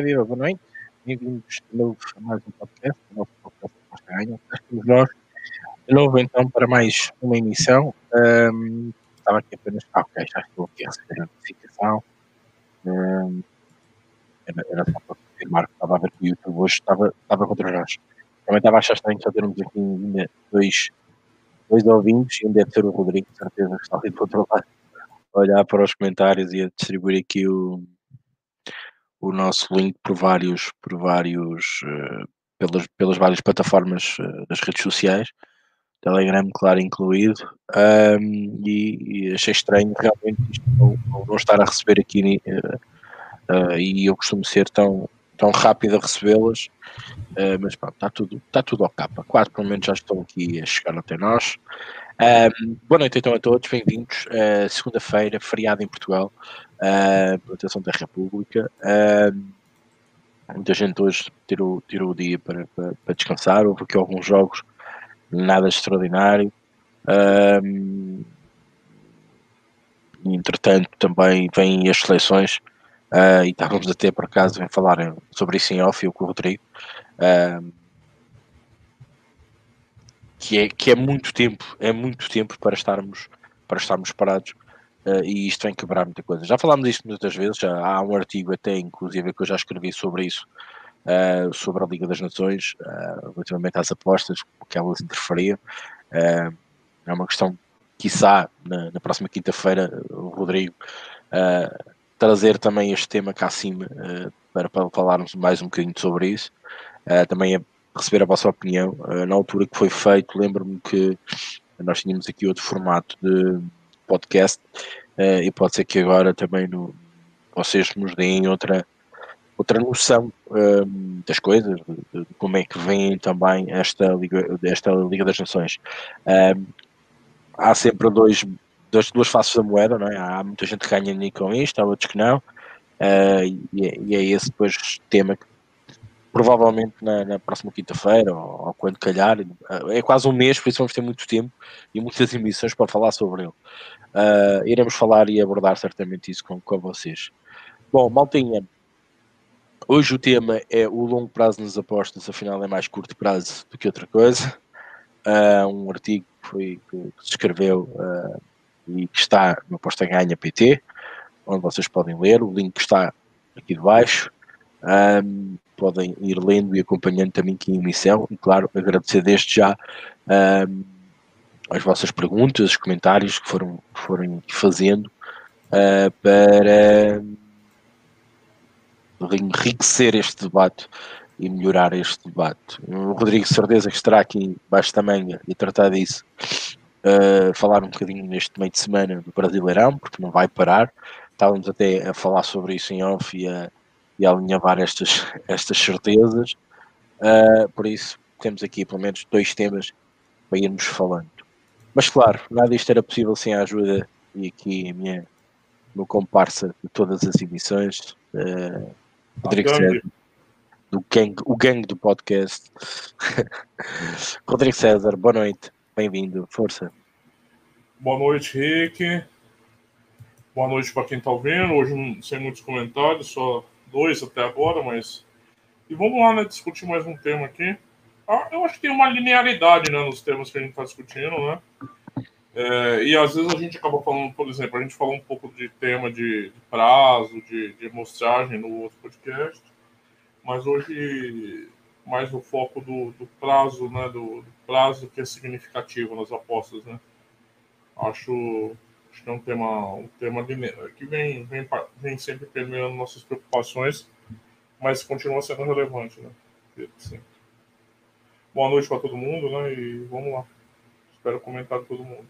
Ora, viva, boa noite. Bem-vindos de novo a mais um podcast, o nosso podcast. Estamos nós de novo então para mais uma emissão. Um, estava aqui apenas. Ah, ok, já estou aqui a receber a notificação. Um, era, era só para confirmar que estava a ver que o YouTube hoje estava, estava contra nós. Também estava a achar estranho só termos aqui ainda dois, dois ouvintes e um deve ser o Rodrigo, de certeza que está ali do outro lado, a olhar para os comentários e a distribuir aqui o o nosso link por vários, por vários uh, pelas, pelas várias plataformas uh, das redes sociais, Telegram, claro, incluído, um, e, e, achei estranho realmente isto não, não estar a receber aqui, uh, e eu costumo ser tão, tão rápido a recebê-las, mas pronto, está tudo, está tudo ao capa. Quatro, pelo menos, já estão aqui a chegar até nós. Um, boa noite então a todos, bem-vindos. Segunda-feira, feriado em Portugal, uh, proteção da República. Uh, muita gente hoje tirou, tirou o dia para, para, para, descansar. Houve aqui alguns jogos, nada extraordinário. Um, entretanto, também vêm as seleções. Uh, e estávamos até por acaso a falar sobre isso em off, eu com o Rodrigo. Uh, que é, que é muito tempo, é muito tempo para estarmos, para estarmos parados uh, e isto vem quebrar muita coisa. Já falámos disto muitas vezes, já há um artigo até inclusive que eu já escrevi sobre isso, uh, sobre a Liga das Nações, uh, relativamente às apostas, que elas interferiam. Uh, é uma questão, quiçá, na, na próxima quinta-feira, o Rodrigo trazer também este tema cá acima para, para falarmos mais um bocadinho sobre isso. também é receber a vossa opinião. Na altura que foi feito, lembro-me que nós tínhamos aqui outro formato de podcast uh, e pode ser que agora também no, vocês nos deem outra, outra noção uh, das coisas, de, de, como é que vem também esta Liga, esta Liga das Nações. há sempre dois, dois, duas faces da moeda, não é? há muita gente que ganha com isto, há outros que não. e, é, e é esse depois tema que provavelmente na, na próxima quinta-feira ou, ou, quando calhar. É quase um mês, por isso vamos ter muito tempo e muitas emissões para falar sobre ele. Uh, iremos falar e abordar certamente isso com, com vocês. Bom, maltinha, hoje o tema é o longo prazo nas apostas, afinal é mais curto prazo do que outra coisa. Uh, um artigo que, foi, que se escreveu uh, e que está no Aposta Ganha PT, onde vocês podem ler, o link está aqui debaixo. Um, podem ir lendo e acompanhando também aqui em emissão e claro, agradecer desde já um, as vossas perguntas, os comentários que foram, foram fazendo uh, para enriquecer este debate e melhorar este debate. O Rodrigo certeza que estará aqui baixo manga e tratar disso, uh, falar um bocadinho neste meio de semana do Brasileirão, porque não vai parar. Estávamos até a falar sobre isso em off e a, e alinhavar estas, estas certezas. Uh, por isso, temos aqui pelo menos dois temas para irmos falando. Mas claro, nada disto era possível sem a ajuda e aqui a minha meu comparsa de todas as emissões, uh, Rodrigo César, do gang, o gangue do podcast. Rodrigo César, boa noite, bem-vindo, força. Boa noite, Rick. Boa noite para quem está ouvindo. Hoje, sem muitos comentários, só dois até agora, mas. E vamos lá, né? Discutir mais um tema aqui. Ah, eu acho que tem uma linearidade né, nos temas que a gente está discutindo, né? É, e às vezes a gente acaba falando, por exemplo, a gente falou um pouco de tema de, de prazo, de, de amostragem no outro podcast, mas hoje mais o foco do, do prazo, né? Do, do, prazo que é significativo nas apostas, né? Acho Acho que é um tema, um tema que vem, vem, vem sempre permeando nossas preocupações, mas continua sendo relevante, né? Boa noite para todo mundo, né? E vamos lá. Espero o comentário de todo mundo.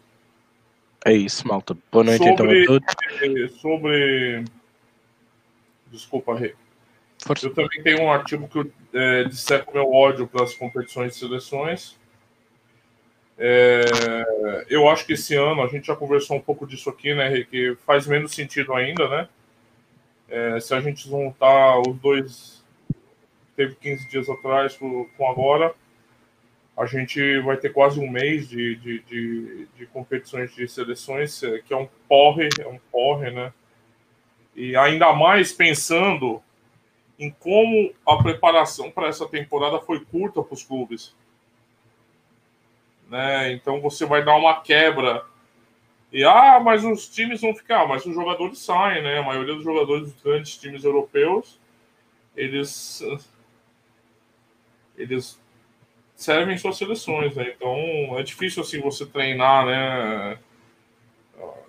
É isso, malta. Boa noite sobre, então a todos. Sobre. Desculpa, Rê. Eu também tenho um artigo que eu é, disseco meu ódio para as competições e seleções. É, eu acho que esse ano, a gente já conversou um pouco disso aqui, né, que faz menos sentido ainda, né? É, se a gente juntar os dois, teve 15 dias atrás com agora, a gente vai ter quase um mês de, de, de, de competições de seleções, é, que é um porre, é um porre, né? E ainda mais pensando em como a preparação para essa temporada foi curta para os clubes. Né? Então você vai dar uma quebra. E ah, mas os times vão ficar, mas os jogadores saem, né? A maioria dos jogadores dos grandes times europeus, eles eles servem suas seleções, né? Então é difícil assim você treinar, né?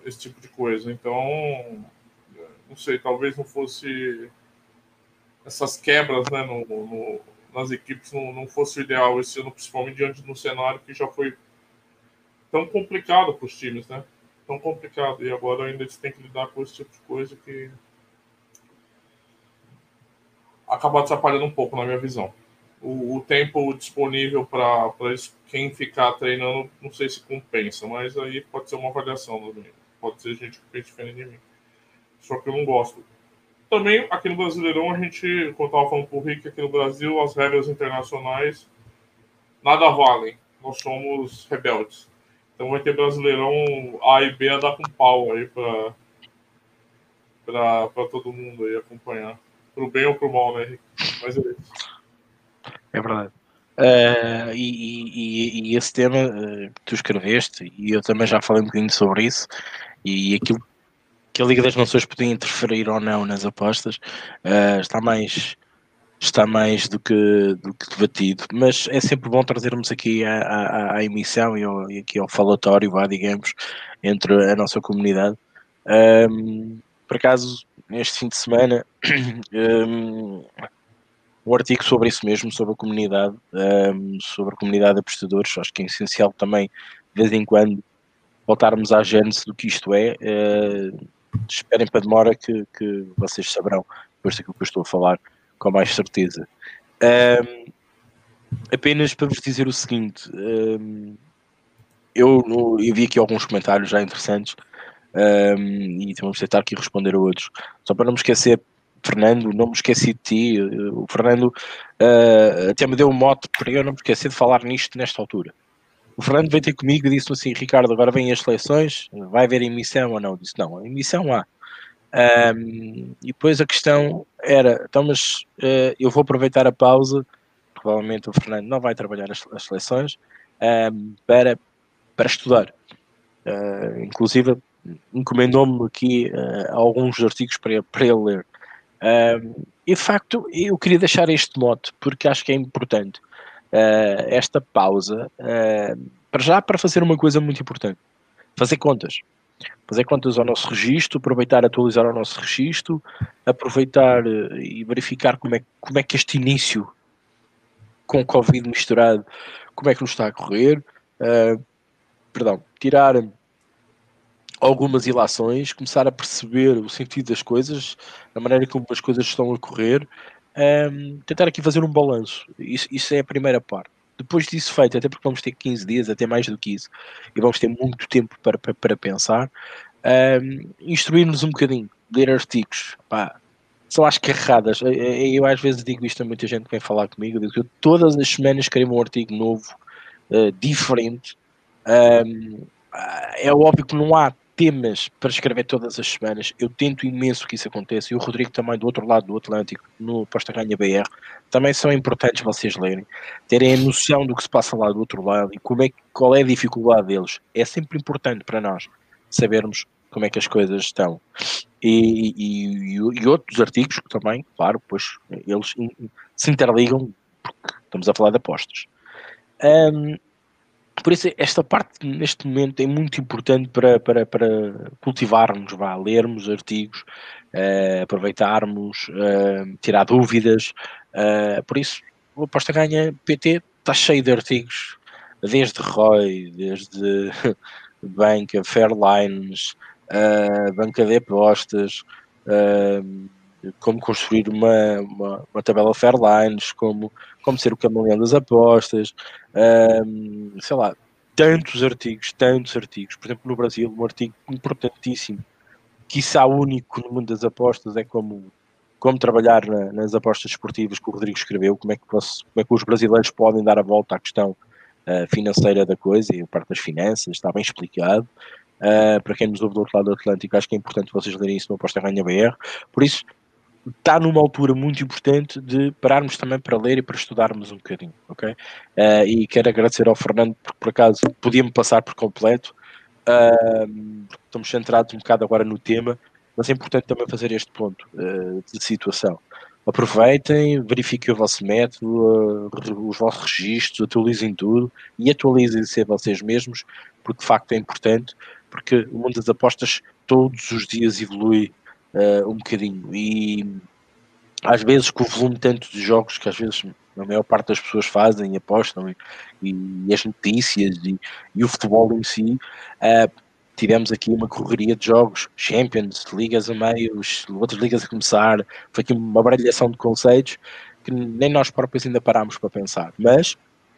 Esse tipo de coisa. Então, não sei, talvez não fosse essas quebras né, no, no, nas equipes não, não fosse o ideal esse ano, principalmente diante do cenário que já foi tão complicado para os times, né? Tão complicado. E agora ainda eles têm que lidar com esse tipo de coisa que acaba atrapalhando um pouco na minha visão. O, o tempo disponível para quem ficar treinando, não sei se compensa, mas aí pode ser uma avaliação Pode ser gente que pensa diferente de mim. Só que eu não gosto também, aqui no Brasileirão, a gente, quando estava falando com o Rick, aqui no Brasil, as regras internacionais nada valem. Nós somos rebeldes. Então vai ter Brasileirão A e B a dar com pau aí para para todo mundo aí acompanhar. Pro bem ou pro mal, né, Rick? Mas é isso. É verdade. Uh, e, e, e, esse tema uh, tu escreveste, e eu também já falei um bocadinho sobre isso, e aquilo que a Liga das Nações podia interferir ou não nas apostas uh, está mais está mais do que, do que debatido, mas é sempre bom trazermos aqui a, a emissão e, ao, e, aqui ao falatório, vá, digamos, entre a nossa comunidade. Um, por acaso, neste fim de semana, um, um artigo sobre isso mesmo, sobre a comunidade, um, sobre a comunidade de apostadores, acho que é essencial também, de vez em quando, voltarmos à gênese do que isto é. Uh, esperem para demora que, que vocês saberão depois daquilo que eu estou a falar com mais certeza. Um, apenas para vos dizer o seguinte, um, eu, eu, vi aqui alguns comentários já interessantes um, e vamos tentar aqui responder a outros. Só para não me esquecer, Fernando, não me esqueci de ti. O Fernando uh, até me deu um mote para eu não me esquecer de falar nisto nesta altura. O Fernando veio ter comigo e disse-me assim: Ricardo, agora vêm as seleções, vai haver emissão ou não? Eu disse: não, emissão há. Um, e depois a questão era: então, mas uh, eu vou aproveitar a pausa. Provavelmente o Fernando não vai trabalhar as, as seleções um, para, para estudar. Uh, inclusive, encomendou-me aqui uh, alguns artigos para, para ele ler. Um, e de facto, eu queria deixar este mote porque acho que é importante uh, esta pausa uh, para já para fazer uma coisa muito importante: fazer contas. Fazer contas ao nosso registro, aproveitar, atualizar o nosso registro, aproveitar uh, e verificar como é, como é que este início com Covid misturado, como é que nos está a correr, perdão, tirar algumas ilações, começar a perceber o sentido das coisas, a maneira como as coisas estão a correr um, tentar aqui fazer um balanço. Isso, isso é a primeira parte. Depois disso feito, até porque vamos ter 15 dias, até mais do que isso, e vamos ter muito tempo para, para, para pensar, um, instruir-nos um bocadinho, ler artigos, pá, são as carradas. Eu às vezes digo isto a muita gente que vem falar comigo, digo que eu todas as semanas escrevo um artigo novo, uh, diferente. Um, é óbvio que não há temas para escrever todas as semanas. Eu tento imenso que isso aconteça. E o Rodrigo também do outro lado do Atlântico, no Posta Ganha BR, também são importantes vocês lerem, terem a noção do que se passa lá do outro lado e como é, qual é a dificuldade deles. É sempre importante para nós sabermos como é que as coisas estão. E, e, e outros artigos que também, claro, pois eles se interligam porque estamos a falar de apostas. Um, por isso, esta parte neste momento é muito importante para, para, para cultivarmos, vá, lermos artigos, uh, aproveitarmos, uh, tirar dúvidas. Uh, por isso, o Aposta Ganha PT está cheio de artigos, desde ROI, desde banca, Fairlines, banca de apostas, como construir uma, uma, uma, tabela Fairlines, como, como ser o camaleão das apostas, sei lá, tantos artigos, tantos artigos. Por exemplo, no Brasil, um artigo importantíssimo, é único no mundo das apostas, é como, como trabalhar na, nas apostas esportivas que o Rodrigo escreveu, como é que, como é que os brasileiros podem dar a volta à questão uh, financeira da coisa e a parte das finanças, está bem explicado. Uh, para quem nos ouve do outro lado do Atlântico, acho que é importante vocês lerem isso no Aposta Ganha BR. Por isso, está numa altura muito importante de pararmos também para ler e para estudarmos um bocadinho, ok? Uh, e quero agradecer ao Fernando porque por acaso podia-me passar por completo, uh, estamos centrados um bocado agora no tema, mas é importante também fazer este ponto uh, de situação. Aproveitem, verifiquem o vosso método, os vossos registros, atualizem tudo e atualizem-se a vocês mesmos, porque de facto é importante, porque o mundo das apostas todos os dias evolui uh, um bocadinho. E às vezes com o volume tanto de jogos que às vezes a maior parte das pessoas fazem e apostam e, e as notícias e, e, o futebol em si, uh, tivemos aqui uma correria de jogos, Champions, ligas a meio, outras ligas a começar, foi aqui uma baralhação de conceitos que nem nós próprios ainda parámos para pensar, mas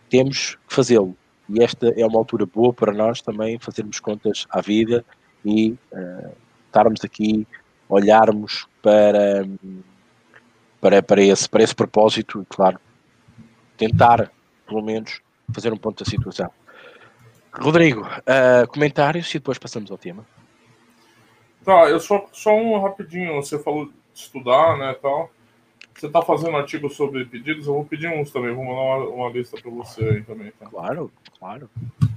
temos que fazê-lo. E esta é uma altura boa para nós também fazermos contas à vida e uh, estarmos aqui olharmos para, para, para, esse, para esse propósito, claro, tentar, pelo menos, fazer um ponto da situação. Rodrigo, uh, comentários e depois passamos ao tema. Tá, eu só, só um rapidinho, você falou de estudar, né, tal. Você está fazendo artigo sobre pedidos, eu vou pedir uns também, vou mandar uma, uma lista para você aí também. Tá? Claro, claro.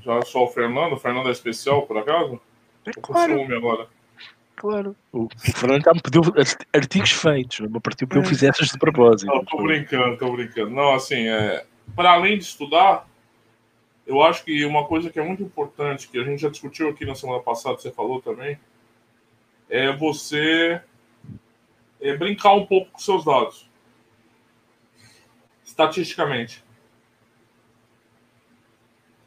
Já só o Fernando, o Fernando é especial, por acaso? É claro. agora. Claro. O Fernando já me pediu artigos feitos, não me partiu que eu é. fizesse de propósito. Não, tô brincando, tô brincando. Não, assim, é, para além de estudar, eu acho que uma coisa que é muito importante, que a gente já discutiu aqui na semana passada, você falou também, é você é brincar um pouco com seus dados. Estatisticamente.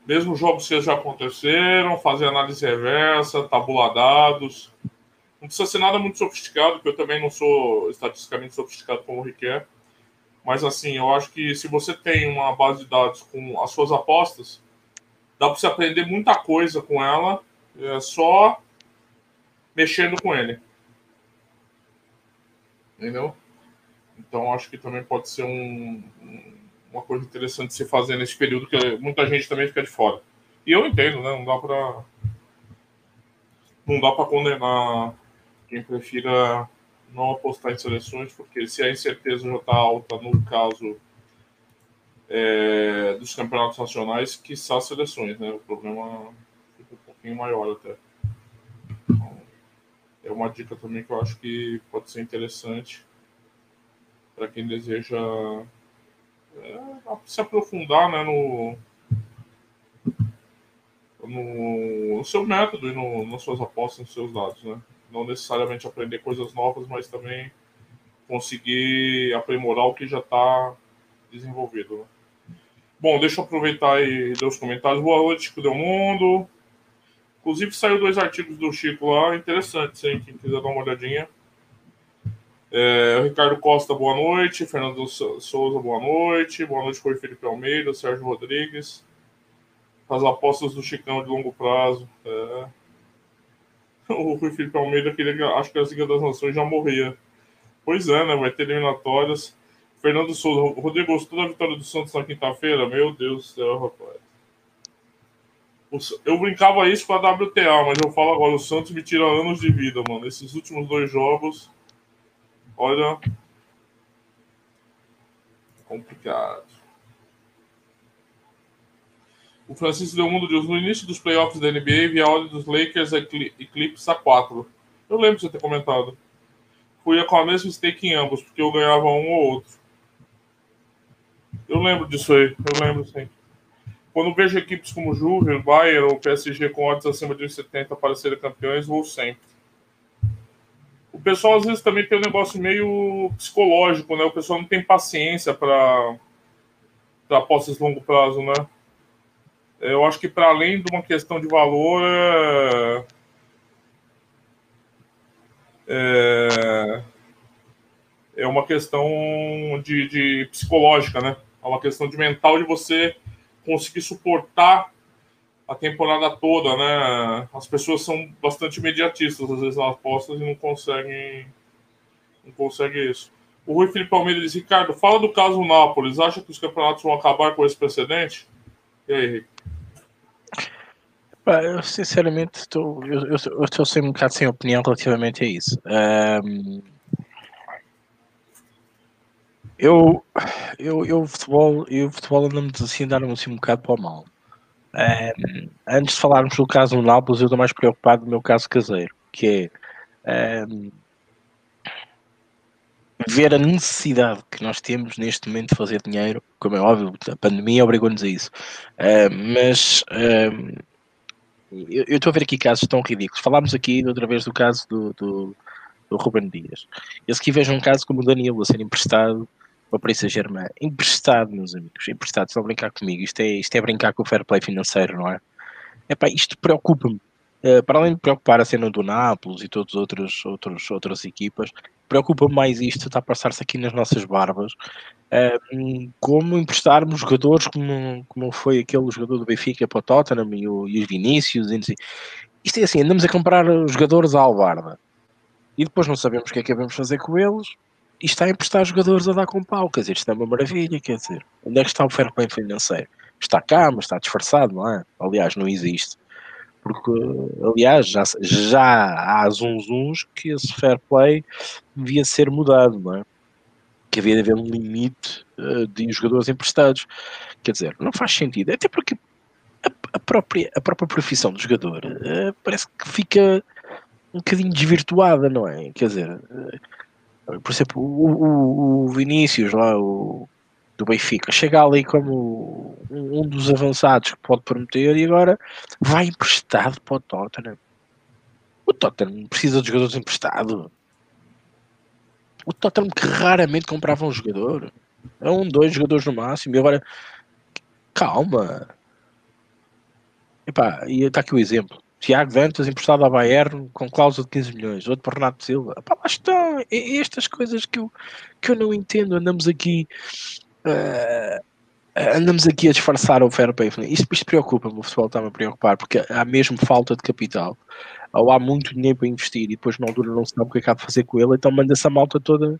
Mesmo jogos que já aconteceram, fazer análise reversa, tabular dados. Não precisa ser nada muito sofisticado, porque eu também não sou estatisticamente sofisticado como o Riquet. Mas assim, eu acho que se você tem uma base de dados com as suas apostas, dá para você aprender muita coisa com ela, é só mexendo com ele. Entendeu? Então acho que também pode ser um, uma coisa interessante de se fazer nesse período que muita gente também fica de fora. E eu entendo, né? Não dá para não dá para condenar quem prefira não apostar em seleções, porque se a incerteza já está alta no caso é, dos campeonatos nacionais, que são seleções, né? O problema fica um pouquinho maior até. Então, é uma dica também que eu acho que pode ser interessante para quem deseja é, se aprofundar né, no, no, no, seu método e no, nas suas apostas, nos seus dados, né? Não necessariamente aprender coisas novas, mas também conseguir aprimorar o que já está desenvolvido. Né? Bom, deixa eu aproveitar e ler os comentários. Boa noite, Chico Del Mundo. Inclusive, saiu dois artigos do Chico lá, interessantes, hein? Quem quiser dar uma olhadinha. É, Ricardo Costa, boa noite. Fernando Souza, boa noite. Boa noite, Rui Felipe Almeida, Sérgio Rodrigues. As apostas do Chicão de longo prazo. É o Rui Felipe Almeida acho que a Liga das Nações já morria. Pois é, né? Vai ter eliminatórias. Fernando Souza, Rodrigo, gostou da vitória do Santos na quinta-feira? Meu Deus do céu, rapaz. Eu brincava isso com a WTA, mas eu falo agora, o Santos me tira anos de vida, mano. Esses últimos dois jogos, olha. Complicado. O Francisco Del Mundo diz: no início dos playoffs da NBA, vi a ordem dos Lakers Eclipse a 4. Eu lembro de você ter comentado. Fui com a mesma stake em ambos, porque eu ganhava um ou outro. Eu lembro disso aí, eu lembro sim. Quando vejo equipes como Juve, Bayern ou PSG com odds acima de 70 para serem campeões, vou sempre. O pessoal às vezes também tem um negócio meio psicológico, né? O pessoal não tem paciência para apostas longo prazo, né? Eu acho que para além de uma questão de valor, é, é, é uma questão de, de, psicológica, né? É uma questão de mental de você conseguir suportar a temporada toda, né? As pessoas são bastante imediatistas às vezes nas apostas e não conseguem não conseguem isso. O Rui Felipe Almeida diz, Ricardo, fala do caso Nápoles. Acha que os campeonatos vão acabar com esse precedente? E aí, Rick? Eu sinceramente estou, eu, eu, eu estou sem um bocado sem opinião relativamente a isso. Um, eu, eu, eu, futebol, eu, futebol anda-me assim, dar-me assim um bocado para o mal. Um, antes de falarmos do caso do Nápoles, eu estou mais preocupado no meu caso caseiro, que é um, ver a necessidade que nós temos neste momento de fazer dinheiro, como é óbvio, a pandemia obrigou-nos a isso. Mas eu, estou a ver aqui casos tão ridículos. Falámos aqui outra vez do caso do, do, do Ruben Dias. Eu aqui vejo um caso como o Danilo a ser emprestado para o Paris Saint-Germain. Emprestado, meus amigos, emprestado, estão a brincar comigo. Isto é, isto é brincar com o fair play financeiro, não é? Epá, isto preocupa-me. Uh, para além de preocupar a cena do Nápoles e todas outras, outras, outras equipas, preocupa mais isto, está a passar-se aqui nas nossas barbas, uh, como emprestarmos jogadores como, como foi aquele jogador do Benfica para o Tottenham e, o, e os Vinícius, e isto é assim, andamos a comprar jogadores à albarda e depois não sabemos o que é que vamos fazer com eles e está a emprestar jogadores a dar com pau, quer dizer, isto é uma maravilha, quer dizer, onde é que está o fair play financeiro? Está cá, mas está disfarçado, não é? Aliás, não existe. Porque, aliás, já, já há zunzuns que esse fair play devia ser mudado, não é? Que havia de haver um limite uh, de jogadores emprestados. Quer dizer, não faz sentido, até porque a, a própria, a própria profissão do jogador uh, parece que fica um bocadinho desvirtuada, não é? Quer dizer, uh, por exemplo, o, o, o Vinícius lá, o, do Benfica, chega ali como um, dos avançados que pode prometer e agora vai emprestado para o Tottenham. O Tottenham precisa de jogadores emprestados. O Tottenham que raramente comprava um jogador. É um, dois jogadores no máximo. E agora, calma. Epá, e está aqui o exemplo. Tiago Ventas emprestado ao Bayern com cláusula de 15 milhões, outro para Renato Silva. Epá, lá estão. Estas coisas que eu, que eu não entendo. Andamos aqui. Uh, andamos aqui a disfarçar o fair play. Isto, isto preocupa-me, o futebol está-me a preocupar, porque há mesmo falta de capital. Ou há muito dinheiro para investir e depois na altura não se sabe o que acaba é de fazer com ele, então manda essa malta toda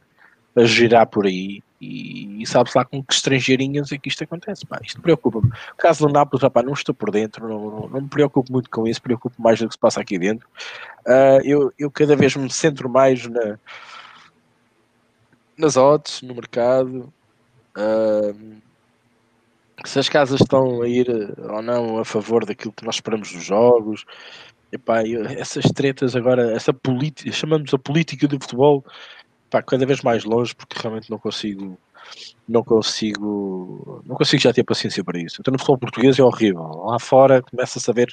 a girar por aí e, e sabe-se lá com que estrangeirinhas é que isto acontece. Pá, isto preocupa-me. O caso do Nápoles, rapaz, não estou por dentro, não, não, não, me preocupo muito com isso, preocupo mais do que se passa aqui dentro. Uh, eu, eu cada vez me centro mais na, nas odds, no mercado. Se as casas estão a ir ou não a favor daquilo que nós esperamos dos jogos, epá, essas tretas agora, essa política, chamamos a política do futebol, pá, cada vez mais longe, porque realmente não consigo, não consigo, não consigo já ter paciência para isso. Então no futebol português é horrível. Lá fora começa a saber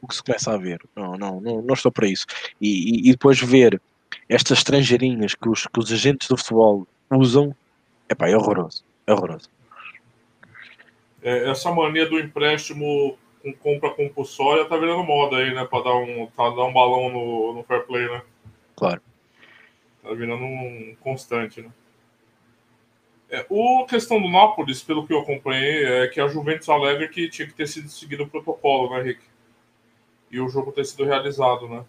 o que se começa a ver. Não, não, não, não estou para isso. E, e, e, depois ver estas estrangeirinhas que os, que os agentes do futebol usam, epá, é horroroso. É horroroso. É, essa mania do empréstimo com compra compulsória tá virando moda aí, né? Para dar um, tá, dar um balão no, no fair play, né? Claro. Tá virando um constante, né? É, o questão do Nápoles, pelo que eu acompanhei, é que a Juventus alega que tinha que ter sido seguido o protocolo, né, Rick? E o jogo ter sido realizado, né?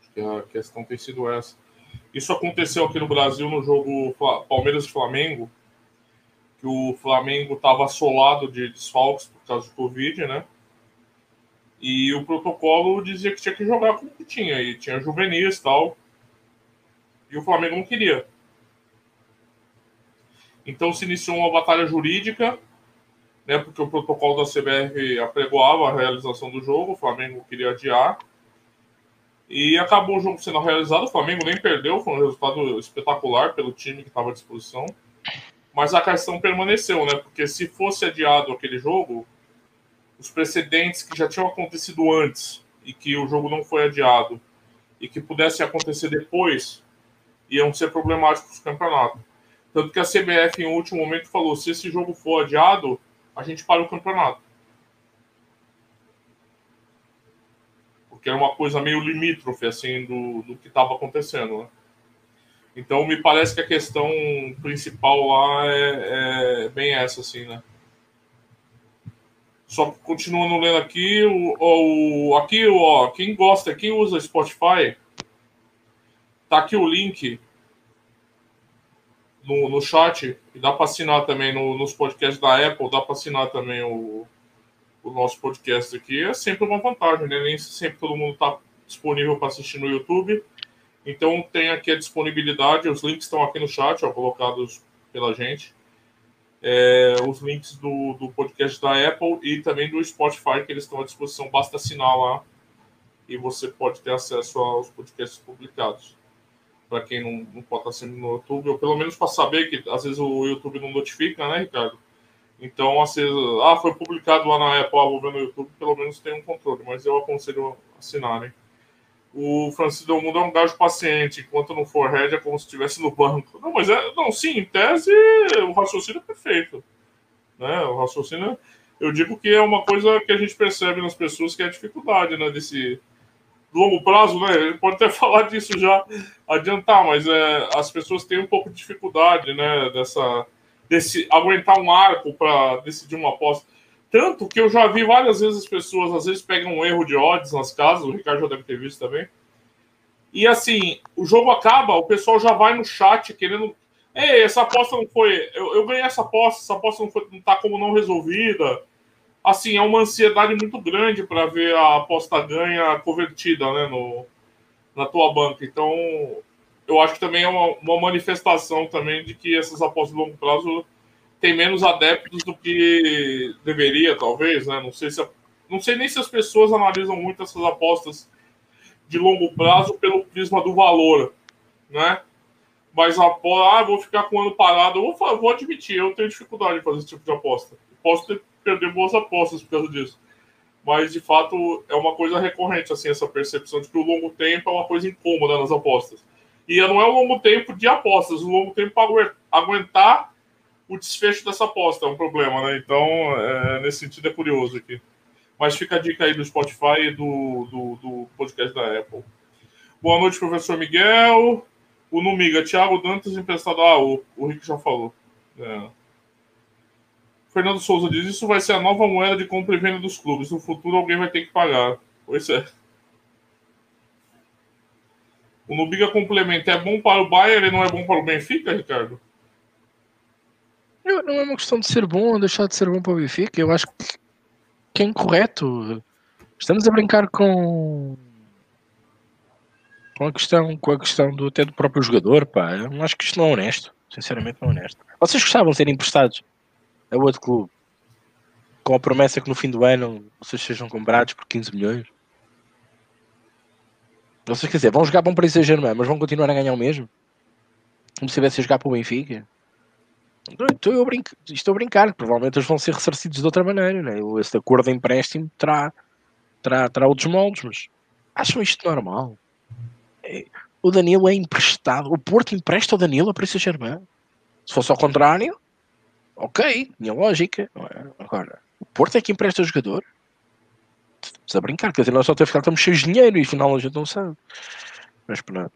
Acho que a questão tem sido essa. Isso aconteceu aqui no Brasil no jogo Palmeiras e Flamengo, que o Flamengo estava assolado de desfalques por causa do Covid, né? E o protocolo dizia que tinha que jogar como que tinha, e tinha juvenis e tal e o Flamengo não queria. Então se iniciou uma batalha jurídica, né, porque o protocolo da CBR apregoava a realização do jogo, o Flamengo queria adiar. E acabou o jogo sendo realizado, o Flamengo nem perdeu, foi um resultado espetacular pelo time que estava à disposição. Mas a questão permaneceu, né? Porque se fosse adiado aquele jogo, os precedentes que já tinham acontecido antes e que o jogo não foi adiado e que pudesse acontecer depois, iam ser problemáticos o campeonato. Tanto que a CBF, em último momento, falou: se esse jogo for adiado, a gente para o campeonato. Porque era uma coisa meio limítrofe, assim, do, do que estava acontecendo, né? Então, me parece que a questão principal lá é, é bem essa, assim, né? Só continuando lendo aqui, o, o, aqui, ó, quem gosta, quem usa Spotify, Tá aqui o link no, no chat. E dá para assinar também no, nos podcasts da Apple. Dá para assinar também o, o nosso podcast aqui. É sempre uma vantagem, né? Nem sempre todo mundo está disponível para assistir no YouTube. Então tem aqui a disponibilidade, os links estão aqui no chat, ó, colocados pela gente. É, os links do, do podcast da Apple e também do Spotify, que eles estão à disposição, basta assinar lá e você pode ter acesso aos podcasts publicados. Para quem não, não pode estar sendo no YouTube, ou pelo menos para saber que às vezes o YouTube não notifica, né, Ricardo? Então, assim, ah, foi publicado lá na Apple, ah, vou ver no YouTube, pelo menos tem um controle, mas eu aconselho assinarem. O Francisco Del Mundo é um gajo paciente, enquanto não for head é como se estivesse no banco. Não, mas é, não, sim, em tese o raciocínio é perfeito. Né? O raciocínio, eu digo que é uma coisa que a gente percebe nas pessoas que é a dificuldade, né, desse longo prazo, né? Ele pode até falar disso já, adiantar, mas é, as pessoas têm um pouco de dificuldade, né, dessa desse aguentar um arco para decidir uma aposta. Tanto que eu já vi várias vezes as pessoas, às vezes, pegam um erro de odds nas casas, o Ricardo já deve ter visto também. E assim, o jogo acaba, o pessoal já vai no chat querendo. Ei, essa aposta não foi. Eu, eu ganhei essa aposta, essa aposta não, foi, não tá como não resolvida. Assim, é uma ansiedade muito grande para ver a aposta ganha convertida né, no, na tua banca. Então, eu acho que também é uma, uma manifestação também de que essas apostas de longo prazo têm menos adeptos do que deveria, talvez, né? Não sei se não sei nem se as pessoas analisam muito essas apostas de longo prazo pelo prisma do valor, né? Mas a ah, vou ficar com o ano parado, eu vou, vou admitir, eu tenho dificuldade de fazer esse tipo de aposta. Posso ter, perder boas apostas por causa disso. Mas, de fato, é uma coisa recorrente, assim, essa percepção de que o longo tempo é uma coisa incômoda nas apostas. E não é um longo tempo de apostas, um longo tempo para aguentar o desfecho dessa aposta é um problema, né? Então, é, nesse sentido, é curioso aqui. Mas fica a dica aí do Spotify e do, do, do podcast da Apple. Boa noite, professor Miguel. O Numiga, Thiago Dantas emprestado. Ah, o, o Rick já falou. É. Fernando Souza diz: Isso vai ser a nova moeda de compra e venda dos clubes. No futuro, alguém vai ter que pagar. Pois é. O Nubiga complementa. É bom para o Bayern e não é bom para o Benfica, Ricardo? Não é uma questão de ser bom ou deixar de ser bom para o Benfica. Eu acho que é incorreto. Estamos a brincar com com a questão, com a questão do, até do próprio jogador, pá. Eu acho que isto não é honesto. Sinceramente, não é honesto. Vocês gostavam de ser emprestados a outro clube com a promessa que no fim do ano vocês sejam comprados por 15 milhões? Vocês quer dizer, vão jogar para um Paris Saint-Germain, mas vão continuar a ganhar o mesmo? Como se tivesse a jogar para o Benfica? Estou eu brinco, estou a brincar, provavelmente eles vão ser ressarcidos de outra maneira, né? Esse acordo de empréstimo terá, terá, terá outros moldes, mas acham isto normal? É, o Danilo é emprestado, o Porto empresta o Danilo a Paris Saint-Germain. Se fosse ao contrário, ok, minha lógica. É? Agora, o Porto é que empresta o jogador? A brincar, quer dizer, nós só temos que ficar, estamos cheios de dinheiro e afinal a gente não sabe. Mas pronto.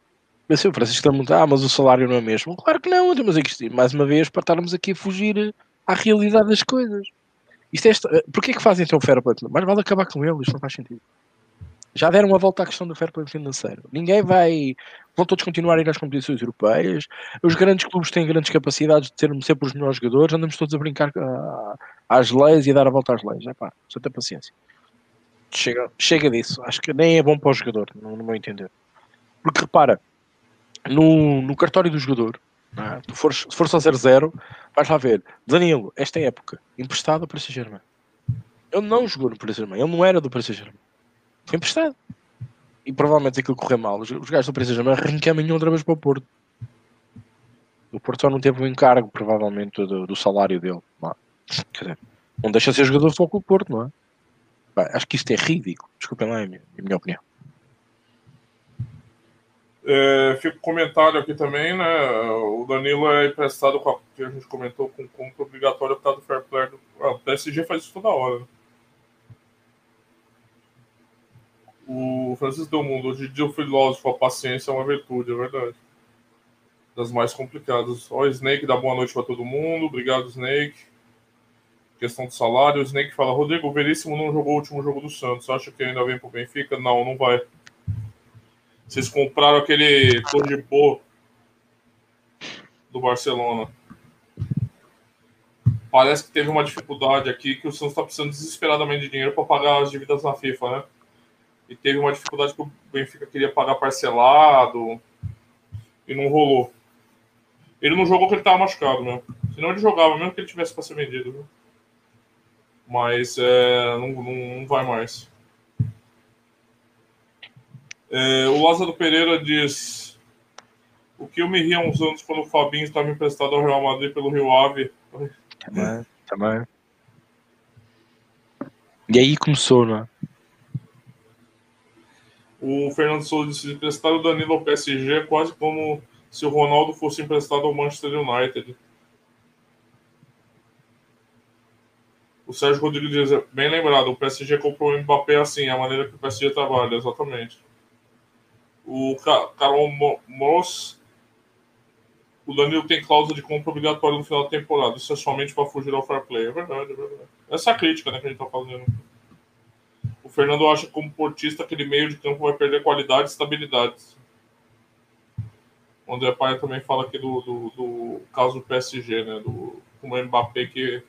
Mas sim, o Francisco está ah, mas o salário não é mesmo. Claro que não, temos aqui, mais uma vez, para estarmos aqui a fugir à realidade das coisas. Isto é, porquê que fazem então o fair play? Mais vale acabar com ele, isto não faz sentido. Já deram uma volta à questão do fair play financeiro. Ninguém vai. Vão todos continuar a ir às competições europeias. Os grandes clubes têm grandes capacidades de ser sempre os melhores jogadores. Andamos todos a brincar ah, às leis e a dar a volta às leis. É pá, só ter paciência chega, chega disso. Acho que nem é bom para o jogador, no, no meu entender. Porque repara, no, no cartório do jogador, é? tu fores, se for só 0-0, vais lá ver Danilo, esta época, emprestado para o Saint-Germain. Ele não jogou no Paris Saint-Germain, ele não era do Paris Saint-Germain. Emprestado. E provavelmente aquilo correu mal. Os, os gajos do Paris Saint-Germain reencaminham outra vez para o Porto. O Porto só não teve o encargo, provavelmente, do, do salário dele. Não, quer dizer, não deixa de ser jogador de futebol o Porto, não é? Acho que isto é ridículo. Desculpem lá, é a minha, a minha opinião. É, fica um comentário aqui também, né? O Danilo é emprestado com a que a gente comentou com conta obrigatória por causa do fair play. Do, ah, o PSG faz isso toda hora. Né? O Francisco Del Mundo, hoje em dia o filósofo, a paciência é uma virtude, é verdade. Das mais complicadas. Ó, Snake dá boa noite para todo mundo. Obrigado, Snake questão do salário. O Snake fala: Rodrigo, o Veríssimo não jogou o último jogo do Santos. Acha que ainda vem pro Benfica? Não, não vai. Vocês compraram aquele Torre de Pô do Barcelona. Parece que teve uma dificuldade aqui que o Santos está precisando desesperadamente de dinheiro para pagar as dívidas na FIFA, né? E teve uma dificuldade que o Benfica queria pagar parcelado. E não rolou. Ele não jogou porque ele estava machucado mesmo. Senão ele jogava, mesmo que ele tivesse para ser vendido. Viu? Mas é, não, não, não, vai mais. É, o Lázaro Pereira diz: O que eu me ri há uns anos quando o Fabinho estava emprestado ao Real Madrid pelo Rio Ave. Também, também. E aí começou, não é? O Fernando Souza disse: emprestar o Danilo ao PSG é quase como se o Ronaldo fosse emprestado ao Manchester United. O Sérgio Rodrigues diz, bem lembrado, o PSG comprou o Mbappé assim, a maneira que o PSG trabalha, exatamente. O Carol Moss, o Danilo tem cláusula de compra obrigatória no final da temporada, isso é somente para fugir ao fair play. É verdade, é verdade. Essa é a crítica né, que a gente está fazendo. O Fernando acha que como portista aquele meio de campo vai perder qualidade e estabilidade. O André Paia também fala aqui do, do, do caso do PSG, né? Do, com o Mbappé que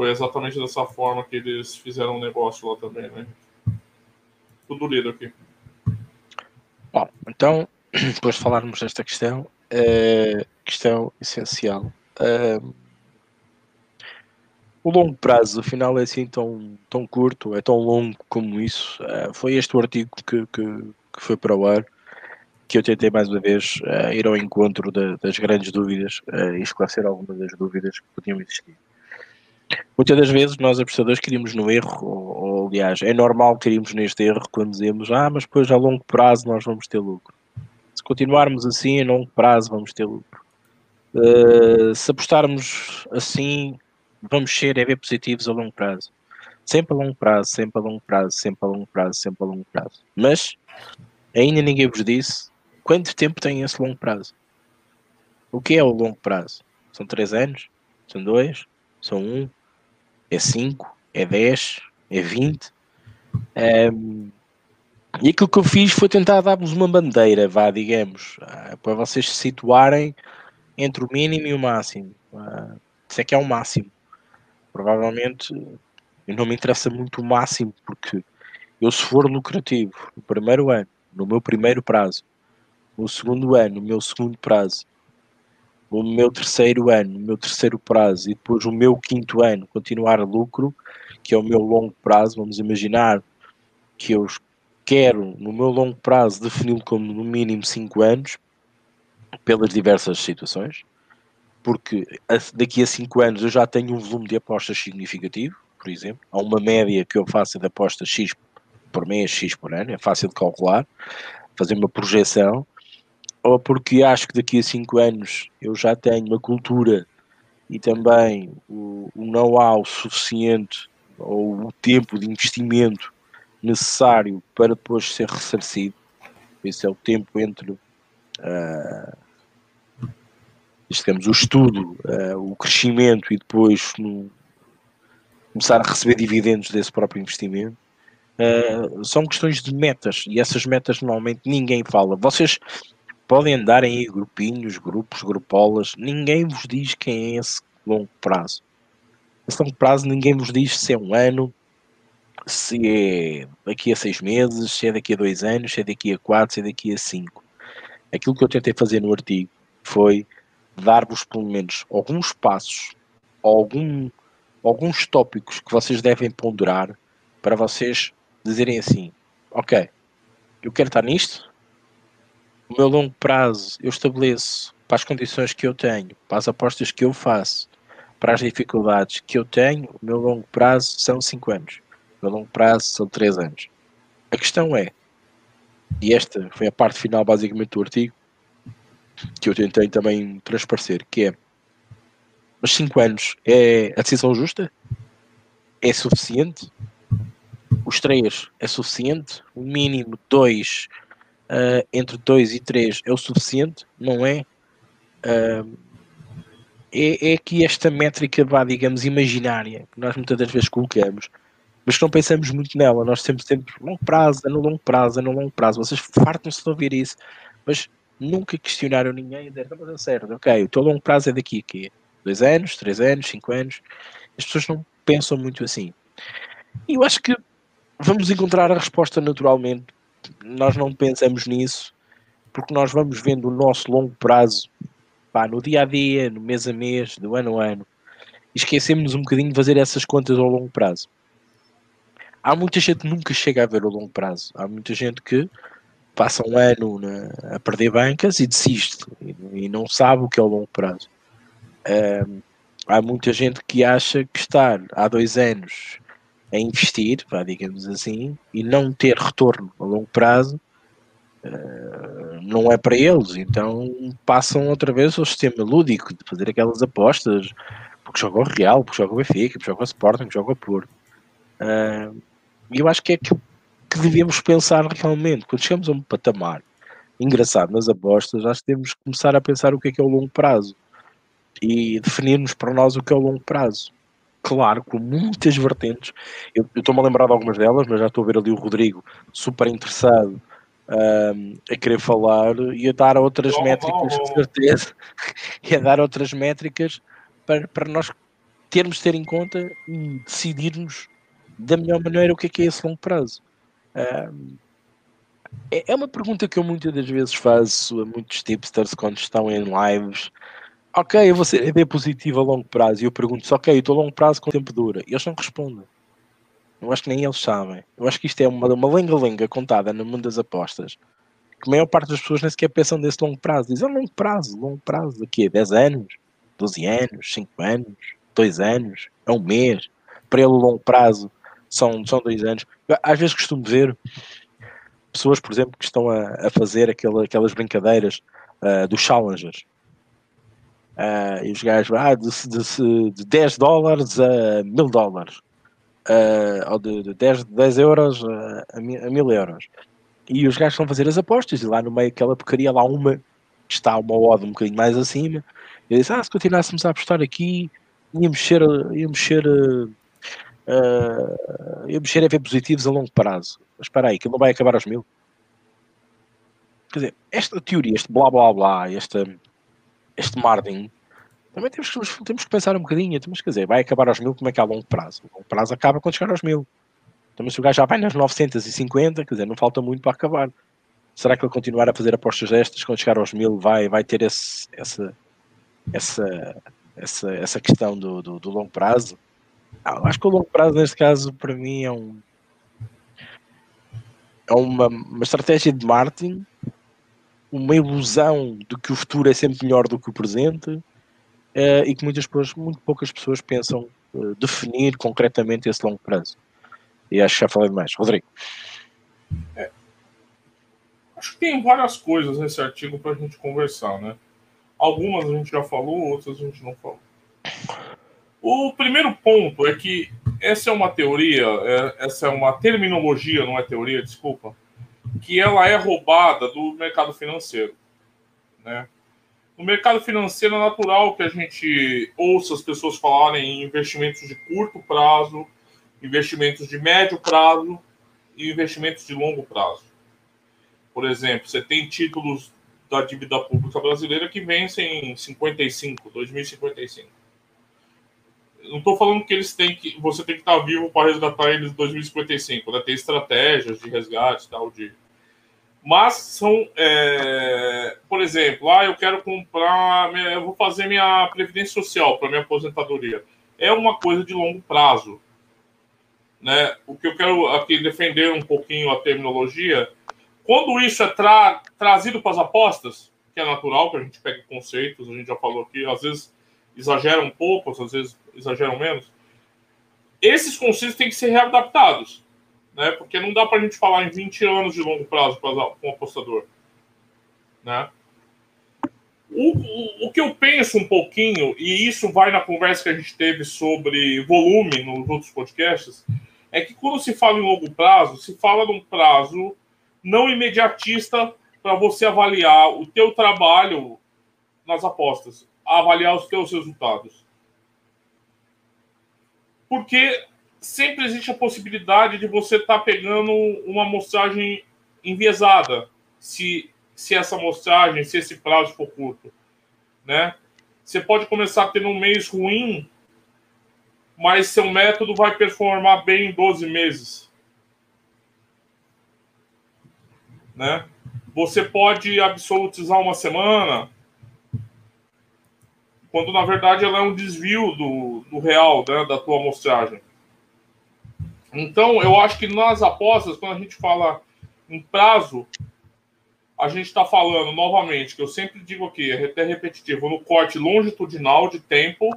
foi exatamente dessa forma que eles fizeram um negócio lá também, né? Tudo lido aqui. Bom, então, depois de falarmos desta questão, é, questão essencial. É, o longo prazo, afinal, é assim tão, tão curto, é tão longo como isso. É, foi este o artigo que, que, que, foi para o ar que eu tentei mais uma vez uh, ir ao encontro de, das grandes dúvidas e esclarecer algumas das dúvidas que podiam existir. Muitas das vezes nós apostadores queríamos no erro, ou, ou aliás, é normal queríamos neste erro quando dizemos, ah, mas depois a longo prazo nós vamos ter lucro. Se continuarmos assim, a longo prazo vamos ter lucro. Uh, se apostarmos assim, vamos ser EV positivos a longo prazo. Sempre a longo prazo, sempre a longo prazo, sempre a longo prazo, sempre a longo prazo. Mas ainda ninguém vos disse quanto tempo tem esse longo prazo. O que é o longo prazo? São 3 anos? São 2? São 1? Um? É 5, é 10, é 20. Um, e aquilo que eu fiz foi tentar dar-vos uma bandeira, vá, digamos, uh, para vocês se situarem entre o mínimo e o máximo. Uh, isso é que é o máximo. Provavelmente não me interessa muito o máximo, porque eu, se for lucrativo no primeiro ano, no meu primeiro prazo, no segundo ano, no meu segundo prazo, o meu terceiro ano, o meu terceiro prazo e depois o meu quinto ano continuar lucro, que é o meu longo prazo, vamos imaginar que eu quero no meu longo prazo defini-lo como no mínimo 5 anos, pelas diversas situações, porque daqui a 5 anos eu já tenho um volume de apostas significativo, por exemplo, há uma média que eu faço de apostas X por mês, X por ano, é fácil de calcular, fazer uma projeção, ou porque acho que daqui a 5 anos eu já tenho uma cultura e também o, o know-how suficiente ou o tempo de investimento necessário para depois ser ressarcido. Esse é o tempo entre uh, digamos, o estudo, uh, o crescimento e depois no, começar a receber dividendos desse próprio investimento. Uh, são questões de metas e essas metas normalmente ninguém fala. Vocês podem andar em grupinhos, grupos, grupolas, ninguém vos diz quem é esse longo prazo. Esse longo prazo ninguém vos diz se é um ano, se é daqui a seis meses, se é daqui a dois anos, se é daqui a quatro, se é daqui a cinco. Aquilo que eu tentei fazer no artigo foi dar-vos pelo menos alguns passos, algum, alguns tópicos que vocês devem ponderar para vocês dizerem assim: ok, eu quero estar nisto, o meu longo prazo eu estabeleço para as condições que eu tenho, para as apostas que eu faço, para as dificuldades que eu tenho, o meu longo prazo são 5 anos. O meu longo prazo são 3 anos. A questão é, e esta foi a parte final basicamente do artigo, que eu tentei também transparecer, que é mas 5 anos é a decisão justa? É suficiente? Os 3 é suficiente? O mínimo 2 uh, entre 2 e 3 é o suficiente, não é? Uh, é, é aqui esta métrica, vá, digamos, imaginária, que nós muitas das vezes colocamos, mas que não pensamos muito nela. Nós sempre sempre longo prazo, no longo prazo, no longo prazo. Vocês fartam-se de ouvir isso, mas nunca questionaram ninguém e deram, mas é certo, ok, o teu longo prazo é daqui a quê? Dois anos, três anos, cinco anos. As pessoas não pensam muito assim. E eu acho que vamos encontrar a resposta naturalmente nós não pensamos nisso porque nós vamos vendo o nosso longo prazo pá, no dia a dia, no mês a mês, do ano a ano, e esquecemos um bocadinho de fazer essas contas ao longo prazo. Há muita gente que nunca chega a ver o longo prazo. Há muita gente que passa um ano na, a perder bancas e desiste e, e, não sabe o que é o longo prazo. Um, há muita gente que acha que estar há dois anos a investir, pá, digamos assim, e não ter retorno a longo prazo uh, não é para eles. Então passam outra vez ao sistema lúdico de fazer aquelas apostas porque joga o Real, porque joga o Benfica, porque joga o Sporting, porque joga o Porto. Uh, eu acho que é aquilo que devemos pensar realmente. Quando chegamos a um patamar engraçado nas apostas, acho que temos que começar a pensar o que é que é o longo prazo e definirmos para nós o que é o longo prazo. Claro, com muitas vertentes. Eu estou-me a lembrar de algumas delas, mas já estou a ver ali o Rodrigo super interessado um, a querer falar e a dar outras oh, métricas, com certeza, e a dar outras métricas para, para nós termos de ter em conta e decidirmos da melhor maneira o que é que é esse longo prazo. Um, é, é uma pergunta que eu muitas das vezes faço a muitos tipsters quando estão em lives ok, eu vou ser ED positivo a longo prazo. E eu pergunto-se, ok, eu estou a longo prazo, quanto tempo dura? E eles não respondem. Eu acho que nem eles sabem. Eu acho que isto é uma, uma lenga-lenga contada no mundo das apostas. Que a maior parte das pessoas nem sequer pensam nesse longo prazo. Dizem, é longo prazo, longo prazo. Aqui, 10 anos, 12 anos, 5 anos, 2 anos, é um mês. Para ele, longo prazo são, são 2 anos. Eu, às vezes costumo ver pessoas, por exemplo, que estão a, a fazer aquela, aquelas brincadeiras uh, dos challengers Uh, e os gajos, ah, de, de, de 10 dólares a 1000 dólares, uh, ou de, de 10, 10 euros a, a 1000 euros. E os gajos vão fazer as apostas, e lá no meio aquela porcaria, lá uma que está uma odd um bocadinho mais acima. Eu disse, ah, se continuássemos a apostar aqui, íamos ser, íamos ser, uh, íamos ser a ver positivos a longo prazo. Mas espera aí, que não vai acabar aos mil. Quer dizer, esta teoria, este blá blá blá, esta este marketing, também temos que, temos que pensar um bocadinho. Então, mas quer dizer, vai acabar aos mil, como é que há longo prazo? O prazo acaba quando chegar aos mil. Então, se o gajo já vai nas 950, quer dizer, não falta muito para acabar. Será que ele continuar a fazer apostas destas, quando chegar aos mil, vai, vai ter esse, essa, essa, essa, essa questão do, do, do longo prazo? Ah, acho que o longo prazo, neste caso, para mim, é um. É uma, uma estratégia de marketing uma ilusão de que o futuro é sempre melhor do que o presente uh, e que muitas pessoas, muito poucas pessoas pensam uh, definir concretamente esse longo prazo. E acho que já falei demais. Rodrigo. É, acho que tem várias coisas nesse artigo para a gente conversar, né? Algumas a gente já falou, outras a gente não falou. O primeiro ponto é que essa é uma teoria, é, essa é uma terminologia, não é teoria, desculpa, que ela é roubada do mercado financeiro, né? No mercado financeiro é natural que a gente ouça as pessoas falarem em investimentos de curto prazo, investimentos de médio prazo e investimentos de longo prazo. Por exemplo, você tem títulos da dívida pública brasileira que vencem em 55, 2055. Não estou falando que eles têm que, você tem que estar vivo para resgatar eles em 2055, né? Tem estratégias de resgate, tal, de mas são, é, por exemplo, ah, eu quero comprar, eu vou fazer minha previdência social para minha aposentadoria. É uma coisa de longo prazo, né? O que eu quero aqui defender um pouquinho a terminologia, quando isso é tra trazido para as apostas, que é natural que a gente pegue conceitos, a gente já falou aqui, às vezes exageram um pouco, às vezes exageram menos. Esses conceitos têm que ser readaptados né? Porque não dá para a gente falar em 20 anos de longo prazo para um apostador, né? O, o, o, que eu penso um pouquinho, e isso vai na conversa que a gente teve sobre volume nos outros podcasts, é que quando se fala em longo prazo, se fala num prazo não imediatista para você avaliar o teu trabalho nas apostas, avaliar os teus resultados. Porque sempre existe a possibilidade de você estar tá pegando uma amostragem enviesada, se, se essa amostragem, se esse prazo for curto, né? Você pode começar tendo um mês ruim, mas seu método vai performar bem em 12 meses. Né? você pode absolutizar uma semana, quando na verdade ela é um desvio do, do real, né, da tua amostragem. Então, eu acho que nas apostas, quando a gente fala em prazo, a gente está falando novamente, que eu sempre digo aqui, é até repetitivo, no corte longitudinal de tempo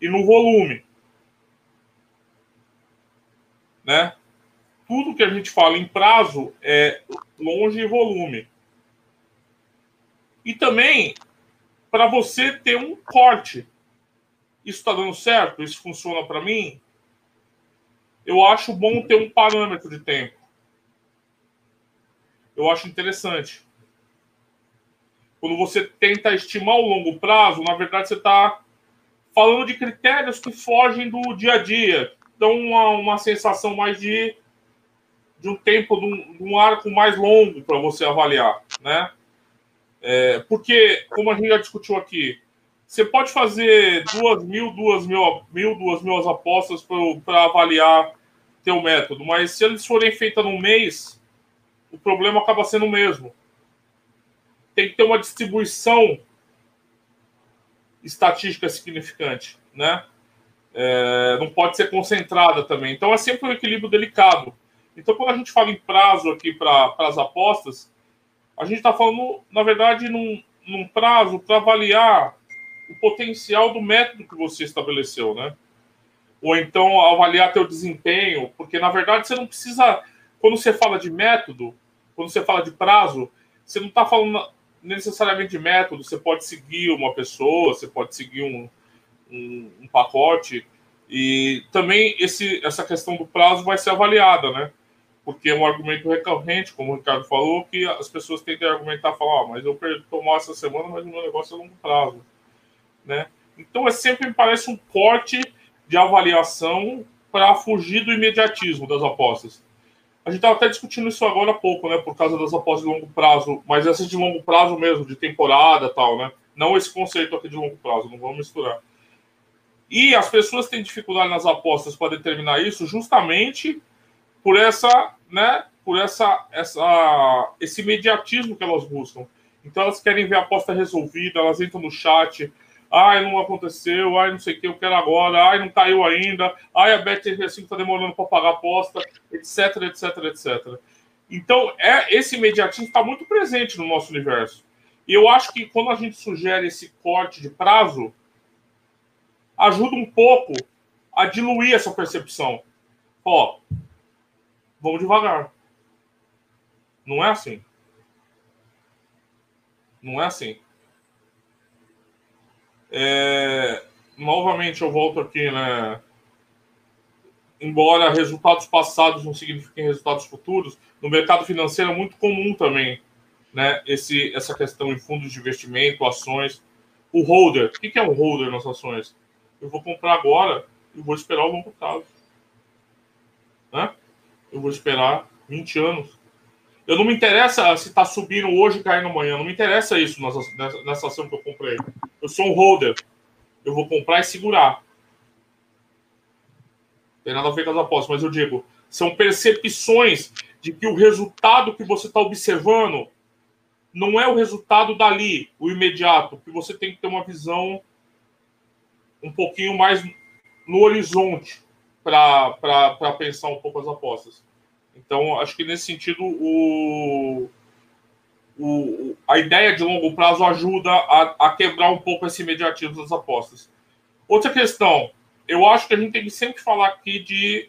e no volume. Né? Tudo que a gente fala em prazo é longe e volume. E também para você ter um corte. Isso está dando certo? Isso funciona para mim? Eu acho bom ter um parâmetro de tempo. Eu acho interessante. Quando você tenta estimar o longo prazo, na verdade você está falando de critérios que fogem do dia a dia. Dão uma, uma sensação mais de, de um tempo, de um, de um arco mais longo para você avaliar, né? É, porque, como a gente já discutiu aqui, você pode fazer duas mil, duas mil, mil duas mil apostas para avaliar teu método, mas se eles forem feitas num mês, o problema acaba sendo o mesmo. Tem que ter uma distribuição estatística significante, né? É, não pode ser concentrada também. Então é sempre um equilíbrio delicado. Então, quando a gente fala em prazo aqui para as apostas, a gente está falando, na verdade, num, num prazo para avaliar o potencial do método que você estabeleceu, né? Ou então avaliar teu desempenho, porque na verdade você não precisa, quando você fala de método, quando você fala de prazo, você não está falando necessariamente de método, você pode seguir uma pessoa, você pode seguir um, um, um pacote, e também esse, essa questão do prazo vai ser avaliada, né? Porque é um argumento recorrente, como o Ricardo falou, que as pessoas que argumentar, falar, mas eu perdi tomar essa semana, mas o meu negócio é longo prazo, né? Então, é sempre me parece um corte de avaliação para fugir do imediatismo das apostas. A gente estava até discutindo isso agora há pouco, né? Por causa das apostas de longo prazo, mas essas de longo prazo mesmo, de temporada tal, né? Não esse conceito aqui de longo prazo, não vamos misturar. E as pessoas têm dificuldade nas apostas para determinar isso justamente por essa, né, por essa, essa, esse imediatismo que elas buscam. Então elas querem ver a aposta resolvida, elas entram no chat, ai, não aconteceu, ai, não sei o que, eu quero agora, ai, não caiu ainda, ai, a Bet365 está demorando para pagar a aposta, etc, etc, etc. Então, é, esse imediatismo está muito presente no nosso universo. E eu acho que quando a gente sugere esse corte de prazo, ajuda um pouco a diluir essa percepção. Ó, vamos devagar. Não é assim. Não é assim. É... Novamente, eu volto aqui, né? Embora resultados passados não signifiquem resultados futuros, no mercado financeiro é muito comum também, né? Esse, essa questão em fundos de investimento, ações. O holder. O que é um holder nas ações? Eu vou comprar agora e vou esperar o longo prazo. Né? Eu vou esperar 20 anos. Eu não me interessa se está subindo hoje e caindo amanhã. Não me interessa isso nessa, nessa ação que eu comprei. Eu sou um holder. Eu vou comprar e segurar. Tem nada a ver com as apostas, mas eu digo, são percepções de que o resultado que você está observando não é o resultado dali, o imediato, que você tem que ter uma visão um pouquinho mais no horizonte para pensar um pouco as apostas. Então, acho que nesse sentido, o, o, a ideia de longo prazo ajuda a, a quebrar um pouco esse imediatismo das apostas. Outra questão, eu acho que a gente tem que sempre falar aqui de.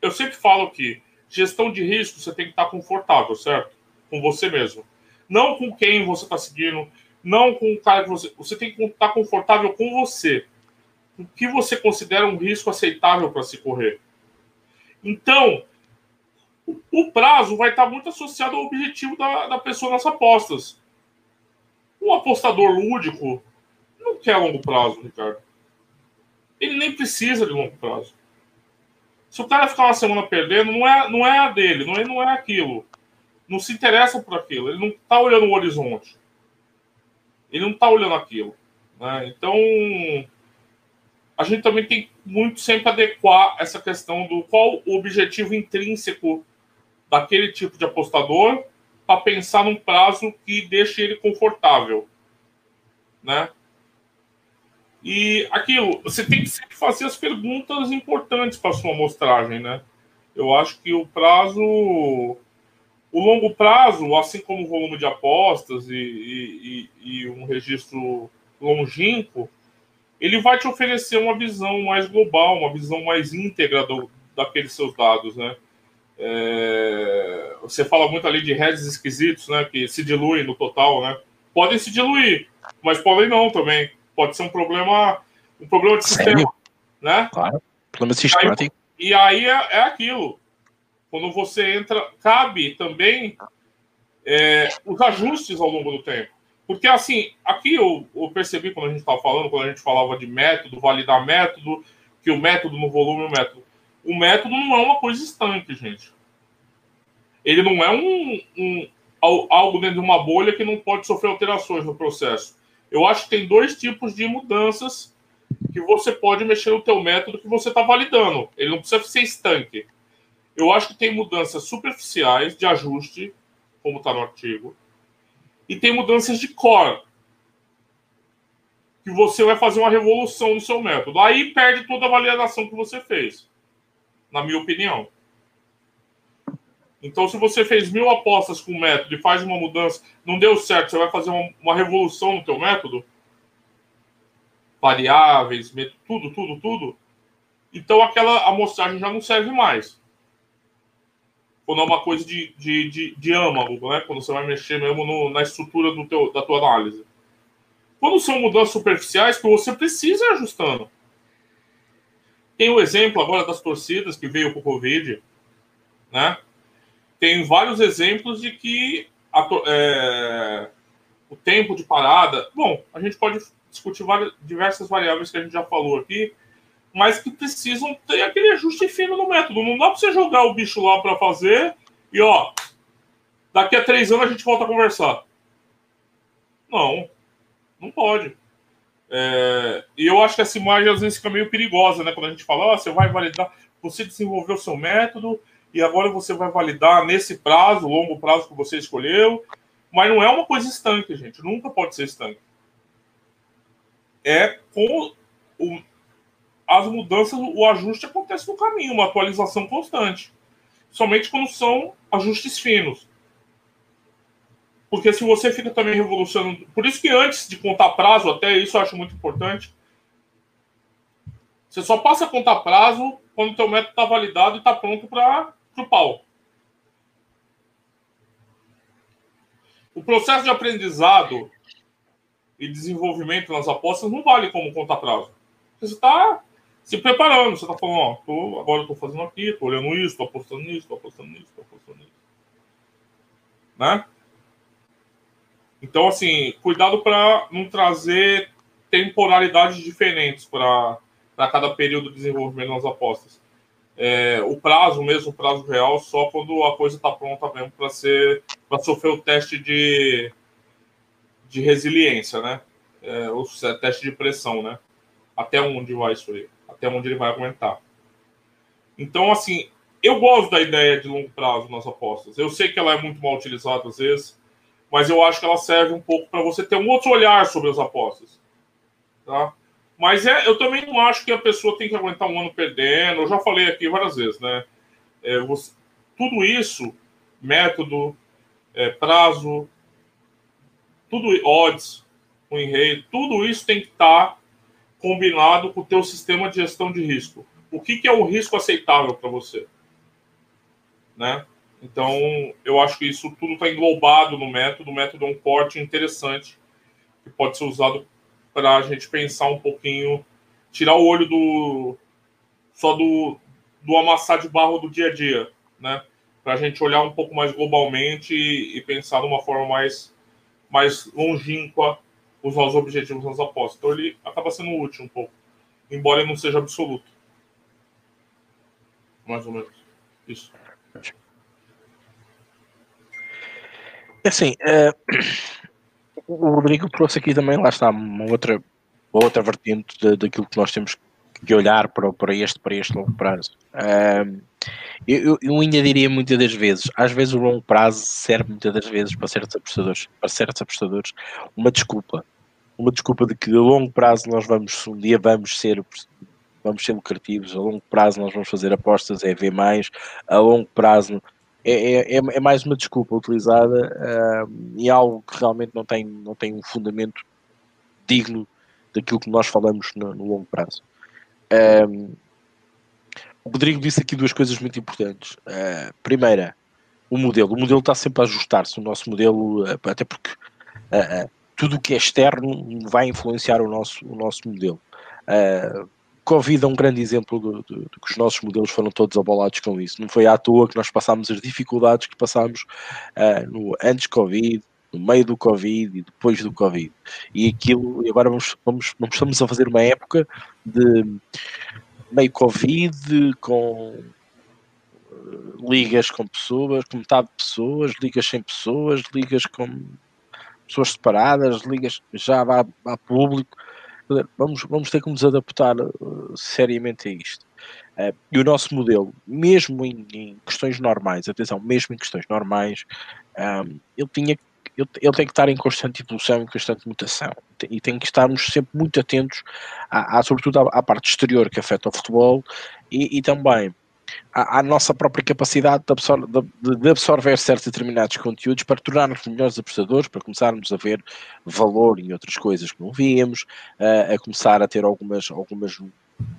Eu sempre falo que gestão de risco você tem que estar confortável, certo? Com você mesmo. Não com quem você está seguindo, não com o cara que você. Você tem que estar confortável com você o que você considera um risco aceitável para se correr. Então, o prazo vai estar muito associado ao objetivo da, da pessoa nas apostas. Um apostador lúdico não quer longo prazo, Ricardo. Ele nem precisa de longo prazo. Se o cara ficar uma semana perdendo, não é, não é a dele, não é, não é aquilo. Não se interessa por aquilo. Ele não está olhando o horizonte. Ele não está olhando aquilo. Né? Então, a gente também tem muito sempre adequar essa questão do qual o objetivo intrínseco daquele tipo de apostador para pensar num prazo que deixe ele confortável, né? E aquilo, você tem que sempre fazer as perguntas importantes para sua amostragem, né? Eu acho que o prazo, o longo prazo, assim como o volume de apostas e, e, e um registro longínquo, ele vai te oferecer uma visão mais global, uma visão mais íntegra do, daqueles seus dados, né? É, você fala muito ali de redes esquisitos, né? Que se diluem no total, né? Podem se diluir, mas podem não também. Pode ser um problema, um problema de Sério? sistema, né? Claro, problema sistemático. E aí, e aí é, é, aquilo. Quando você entra, cabe também é, os ajustes ao longo do tempo. Porque, assim, aqui eu, eu percebi quando a gente estava falando, quando a gente falava de método, validar método, que o método no volume, o método. O método não é uma coisa estanque, gente. Ele não é um, um algo dentro de uma bolha que não pode sofrer alterações no processo. Eu acho que tem dois tipos de mudanças que você pode mexer no teu método que você está validando. Ele não precisa ser estanque. Eu acho que tem mudanças superficiais de ajuste, como está no artigo, e tem mudanças de core. Que você vai fazer uma revolução no seu método. Aí perde toda a validação que você fez. Na minha opinião. Então, se você fez mil apostas com o método e faz uma mudança, não deu certo, você vai fazer uma, uma revolução no teu método? Variáveis, tudo, tudo, tudo. Então, aquela amostragem já não serve mais quando é uma coisa de, de, de, de âmago, né? Quando você vai mexer mesmo no, na estrutura do teu, da tua análise. Quando são mudanças superficiais que você precisa ir ajustando. Tem o exemplo agora das torcidas que veio com o Covid, né? Tem vários exemplos de que a, é, o tempo de parada. Bom, a gente pode discutir várias, diversas variáveis que a gente já falou aqui, mas que precisam ter aquele ajuste fino no método. Não dá para você jogar o bicho lá para fazer e, ó, daqui a três anos a gente volta a conversar. Não, não pode. É, e eu acho que essa imagem às vezes fica meio perigosa, né? Quando a gente fala, ó, você vai validar, você desenvolveu seu método e agora você vai validar nesse prazo, longo prazo que você escolheu. Mas não é uma coisa estanque, gente. Nunca pode ser estanque. É com o, as mudanças, o ajuste acontece no caminho, uma atualização constante. Somente quando são ajustes finos. Porque se você fica também revolucionando. Por isso que antes de contar prazo, até isso eu acho muito importante. Você só passa a contar prazo quando o teu método está validado e está pronto para o pau. O processo de aprendizado e desenvolvimento nas apostas não vale como contar prazo. Você está se preparando. Você está falando, ó, tô, agora estou fazendo aqui, estou olhando isso, estou apostando nisso, estou apostando nisso, estou apostando nisso. Né? Então, assim, cuidado para não trazer temporalidades diferentes para cada período de desenvolvimento das apostas. É, o prazo, mesmo o prazo real, só quando a coisa está pronta mesmo para ser para sofrer o teste de, de resiliência, né? É, o teste de pressão, né? Até onde vai isso aí? Até onde ele vai aguentar. Então, assim, eu gosto da ideia de longo prazo nas apostas. Eu sei que ela é muito mal utilizada às vezes, mas eu acho que ela serve um pouco para você ter um outro olhar sobre as apostas. Tá? Mas é, eu também não acho que a pessoa tem que aguentar um ano perdendo. Eu já falei aqui várias vezes, né? É, você, tudo isso, método, é, prazo, tudo odds, win rate, tudo isso tem que estar tá combinado com o teu sistema de gestão de risco. O que, que é o risco aceitável para você? Né? Então, eu acho que isso tudo está englobado no método. O método é um corte interessante que pode ser usado para a gente pensar um pouquinho, tirar o olho do só do, do amassar de barro do dia a dia, né? Para a gente olhar um pouco mais globalmente e, e pensar de uma forma mais, mais longínqua os nossos objetivos nas apostas. Então ele acaba sendo útil um pouco, embora ele não seja absoluto. Mais ou menos. Isso. É assim, é, o Rodrigo trouxe aqui também, lá está, uma outra, outra vertente daquilo que nós temos que olhar para, para, este, para este longo prazo. Um, eu, eu, ainda diria muitas das vezes, às vezes o longo prazo serve muitas das vezes para certos apostadores, para certos apostadores, uma desculpa. Uma desculpa de que a longo prazo nós vamos, um dia vamos ser vamos ser lucrativos, a longo prazo nós vamos fazer apostas, é ver mais, a longo prazo é, é, é, é mais uma desculpa utilizada uh, e algo que realmente não tem, não tem um fundamento digno daquilo que nós falamos no, no longo prazo. Um, o Rodrigo disse aqui duas coisas muito importantes. Uh, primeira, o modelo. O modelo está sempre a ajustar-se. O nosso modelo, uh, até porque uh, tudo o que é externo vai influenciar o nosso, o nosso modelo. Covid é um grande exemplo de, de, de, que os nossos modelos foram todos abalados com isso. Não foi à toa que nós passámos as dificuldades que passámos no antes Covid, no meio do Covid e depois do Covid. E aquilo, e agora vamos, vamos, vamos estamos a fazer uma época de meio Covid, com eh, ligas com pessoas, com metade de pessoas, ligas sem pessoas, ligas com pessoas separadas, ligas já a público. Vamos, vamos ter que nos adaptar uh, seriamente a isto. Uh, e o nosso modelo, mesmo em, em, questões normais, atenção, mesmo em questões normais, ele tinha ele, ele, tem que estar em constante evolução, em constante mutação. E tem que estarmos sempre muito atentos, à sobretudo à, à, parte exterior que afeta o futebol e, e também à, à, nossa própria capacidade de, absor de, de, absorver certos determinados conteúdos para tornarmos melhores apostadores, para começarmos a ver valor em outras coisas que não víamos, a, a começar a ter algumas, algumas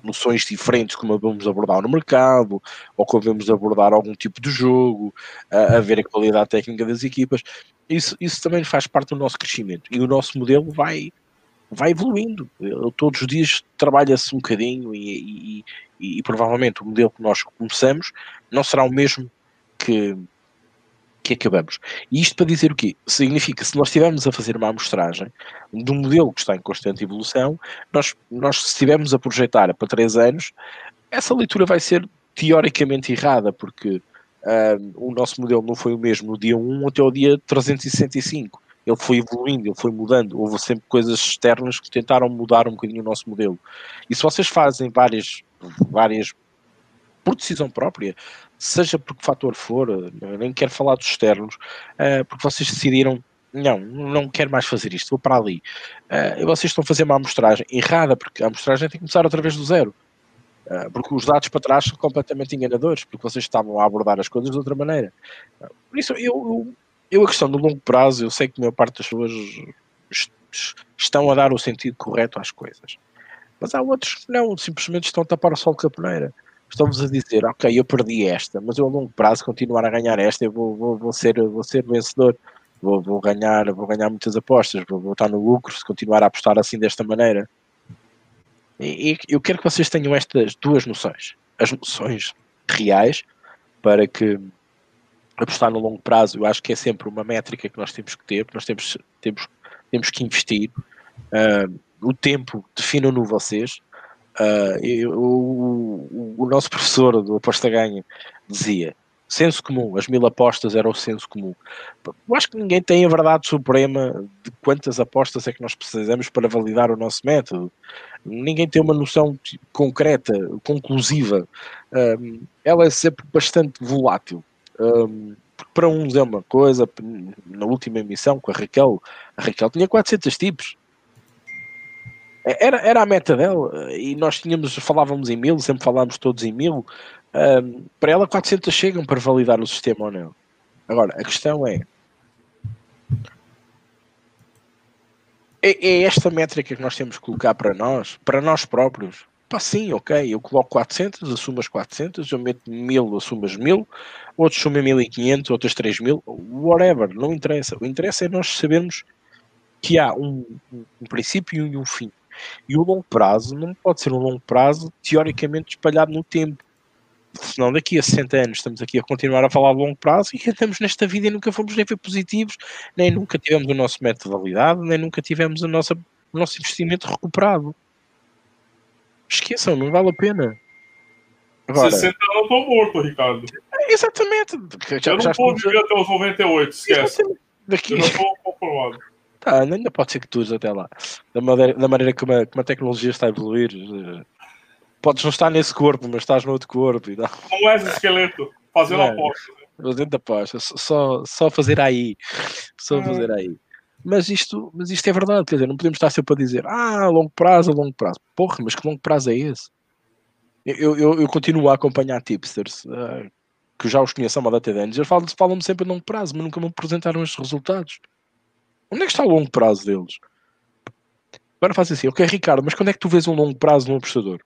noções diferentes como vamos abordar no mercado, ou como vamos abordar algum tipo de jogo, a, a ver a qualidade técnica das equipas. Isso, isso também faz parte do nosso crescimento e o nosso modelo vai, vai evoluindo. Todos os dias trabalha-se um bocadinho e, e, e, e, provavelmente o modelo que nós começamos não será o mesmo que, que acabamos. E isto para dizer o quê? Significa se nós estivermos a fazer uma amostragem de um modelo que está em constante evolução, nós, nós se estivermos a projetar para 3 anos, essa leitura vai ser teoricamente errada, porque uh, o nosso modelo não foi o mesmo no dia 1 até o dia 365. Ele foi evoluindo, ele foi mudando. Houve sempre coisas externas que tentaram mudar um bocadinho o nosso modelo. E se vocês fazem várias, várias por decisão própria, seja por que fator for, nem quero falar dos externos, uh, porque vocês decidiram não, não quero mais fazer isto, vou para ali. Uh, vocês estão a fazer uma amostragem errada, porque a amostragem tem que começar outra vez do zero. Uh, porque os dados para trás são completamente enganadores, porque vocês estavam a abordar as coisas de outra maneira. Uh, por isso, eu, eu, eu, a questão do longo prazo, eu sei que a maior parte das pessoas estão a dar o sentido correto às coisas. Mas há outros que não, simplesmente estão a tapar o sol de caponeira estamos a dizer, ok, eu perdi esta, mas eu a longo prazo continuar a ganhar esta, eu vou, vou, vou ser, vou ser vencedor, vou, vou, ganhar, vou ganhar muitas apostas, vou, vou estar no lucro se continuar a apostar assim desta maneira. Eu quero que vocês tenham estas duas noções, as noções reais, para que apostar no longo prazo, eu acho que é sempre uma métrica que nós temos que ter, nós temos, temos, temos que investir. Uh, o tempo definam-no vocês, Uh, eu, o, o, nosso professor do Aposta Ganha dizia: senso comum, as mil apostas era o senso comum. Eu acho que ninguém tem a verdade suprema de quantas apostas é que nós precisamos para validar o nosso método. Ninguém tem uma noção concreta, conclusiva. Um, ela é sempre bastante volátil. Um, para uns é uma coisa, na última emissão com a Raquel, a Raquel tinha 400 tipos era, era a meta dela e nós tínhamos, falávamos em mil, sempre falávamos todos em mil. Um, para ela, 400 chegam para validar o sistema ou não. Agora, a questão é: é, é esta métrica que nós temos que colocar para nós, para nós próprios. Pá, sim, ok, eu coloco 400, assumo as 400, eu meto 1000, assumo as 1000, outros assumem 1500, outros 3000, whatever, não interessa. O interessa é nós sabermos que há um, um princípio e um fim. E o longo prazo não pode ser um longo prazo teoricamente espalhado no tempo. Senão daqui a 60 anos estamos aqui a continuar a falar de longo prazo e estamos nesta vida e nunca fomos nem ver positivos, nem nunca tivemos o nosso método validado, nem nunca tivemos a nossa, o nosso investimento recuperado. Esqueçam, não vale a pena. Agora, 60 anos eu estou morto, Ricardo. Exatamente. Já, eu não já vou viver até os 98, esquece. Daqui... Eu não estou conformado. Tá, ainda pode ser que tu até lá. Da maneira, da maneira como, a, como a tecnologia está a evoluir. Podes não estar nesse corpo, mas estás no outro corpo. E não. não és esqueleto, fazendo é, aposta. Fazendo aposta, só, só fazer aí. Só é. fazer aí. Mas isto, mas isto é verdade, quer dizer, não podemos estar sempre a dizer ah, longo prazo, longo prazo. Porra, mas que longo prazo é esse? Eu, eu, eu continuo a acompanhar tipsters uh, que já os conheço há uma data de anos. Eles falam-me falam sempre a longo prazo, mas nunca me apresentaram estes resultados. Onde é que está o longo prazo deles? Agora faz assim, ok, Ricardo, mas quando é que tu vês um longo prazo num apostador?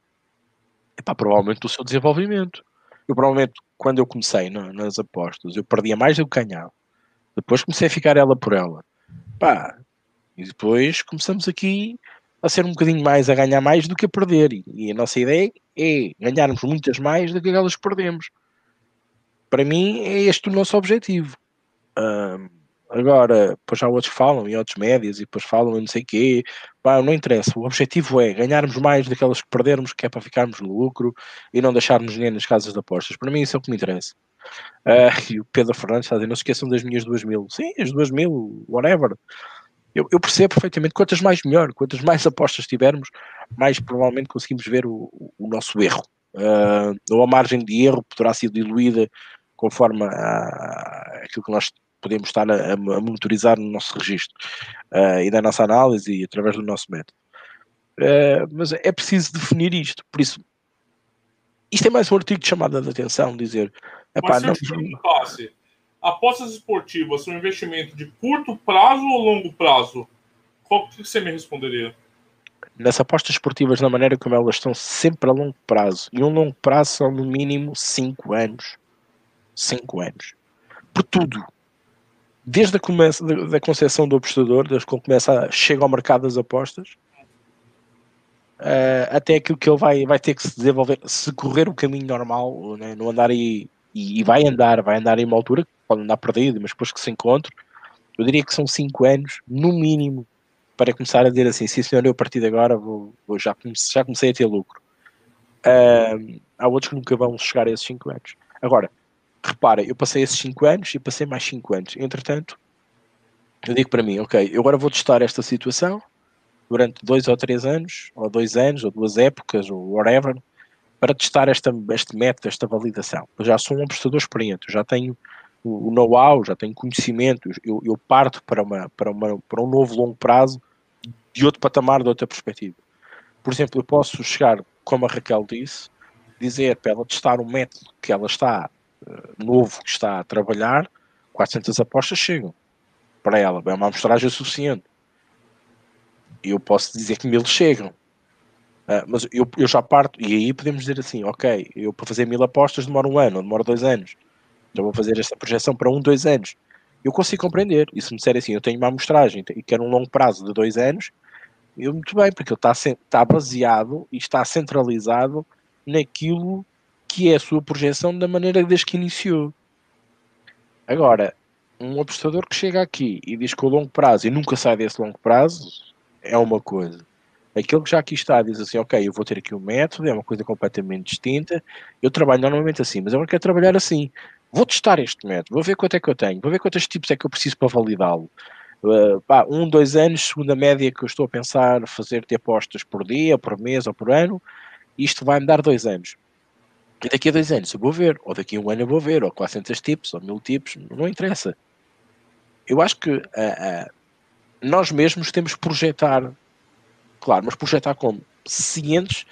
É pá, provavelmente do seu desenvolvimento. Eu provavelmente, quando eu comecei nas apostas, eu perdia mais do que ganhava. Depois comecei a ficar ela por ela. Pá, e depois começamos aqui a ser um bocadinho mais, a ganhar mais do que a perder. E, e a nossa ideia é ganharmos muitas mais do que aquelas que perdemos. Para mim, é este o nosso objetivo. Um, Agora, depois já outros falam, e outros médias, e depois falam e não sei o quê. Pá, não interessa. O objetivo é ganharmos mais daquelas que perdermos, que é para ficarmos no lucro e não deixarmos dinheiro nas casas de apostas. Para mim, isso é o que me interessa. Uh, e o Pedro Fernandes está a dizer: não se esqueçam das minhas duas mil. Sim, as duas mil, whatever. Eu, eu, percebo perfeitamente. Quantas mais melhor, quantas mais apostas tivermos, mais provavelmente conseguimos ver o, o nosso erro. Uh, ou a margem de erro poderá ser diluída conforme a, aquilo que nós podemos estar a, a monitorizar no nosso registro uh, e da nossa análise e através do nosso método. Uh, mas é preciso definir isto, por isso isto é mais um artigo de chamada de atenção, dizer epá, mas se não... Passe, apostas esportivas são um investimento de curto prazo ou longo prazo? Qual que você me responderia? Nas apostas esportivas, na maneira como elas estão sempre a longo prazo, e um longo prazo são no mínimo 5 anos. 5 anos. Por tudo desde a começa, da, concepção do apostador, desde ele começa a, chega ao mercado das apostas, uh, até aquilo que ele vai, vai ter que se desenvolver, se correr o caminho normal, né, não andar aí, e, e, vai andar, vai andar em uma altura, pode andar perdido, mas depois que se encontre, eu diria que são 5 anos, no mínimo, para começar a dizer assim, sim senhor, eu a partir de agora vou, vou já, comecei, já comecei a ter lucro. Uh, há outros que nunca vão chegar a esses 5 anos. Agora, repara, eu passei esses 5 anos e passei mais 5 anos. Entretanto, eu digo para mim, ok, eu agora vou testar esta situação durante 2 ou 3 anos, ou 2 anos, ou duas épocas, ou whatever, para testar esta, este método, esta validação. Eu já sou um apostador experiente, já tenho o know-how, já tenho conhecimento, eu, eu parto para, uma, para, uma, para um novo longo prazo de outro patamar, de outra perspectiva. Por exemplo, eu posso chegar, como a Raquel disse, dizer para ela testar um método que ela está novo que está a trabalhar, 400 apostas chegam para ela, é uma amostragem suficiente. Eu posso dizer que mil chegam. Uh, mas eu, eu já parto, e aí podemos dizer assim: ok, eu para fazer mil apostas demora um ano, ou demora dois anos. Então vou fazer esta projeção para um, dois anos. Eu consigo compreender. E se me disser assim, eu tenho uma amostragem e quero um longo prazo de dois anos, eu muito bem, porque ele está, está baseado e está centralizado naquilo que é a sua projeção da maneira desde que iniciou. Agora, um apostador que chega aqui e diz que o longo prazo e nunca sai desse longo prazo é uma coisa. Aquele que já aqui está diz assim, ok, eu vou ter aqui um método, é uma coisa completamente distinta. Eu trabalho normalmente assim, mas agora quero trabalhar assim. Vou testar este método, vou ver quanto é que eu tenho, vou ver quantos tipos é que eu preciso para validá-lo. Uh, um, dois anos, segunda média que eu estou a pensar fazer ter apostas por dia, por mês ou por ano, isto vai-me dar dois anos. E daqui a dois anos eu vou ver, ou daqui a um ano eu vou ver, ou 400 tipos, ou mil tipos, não interessa. Eu acho que uh, uh, nós mesmos temos que projetar, claro, mas projetar como? Cientes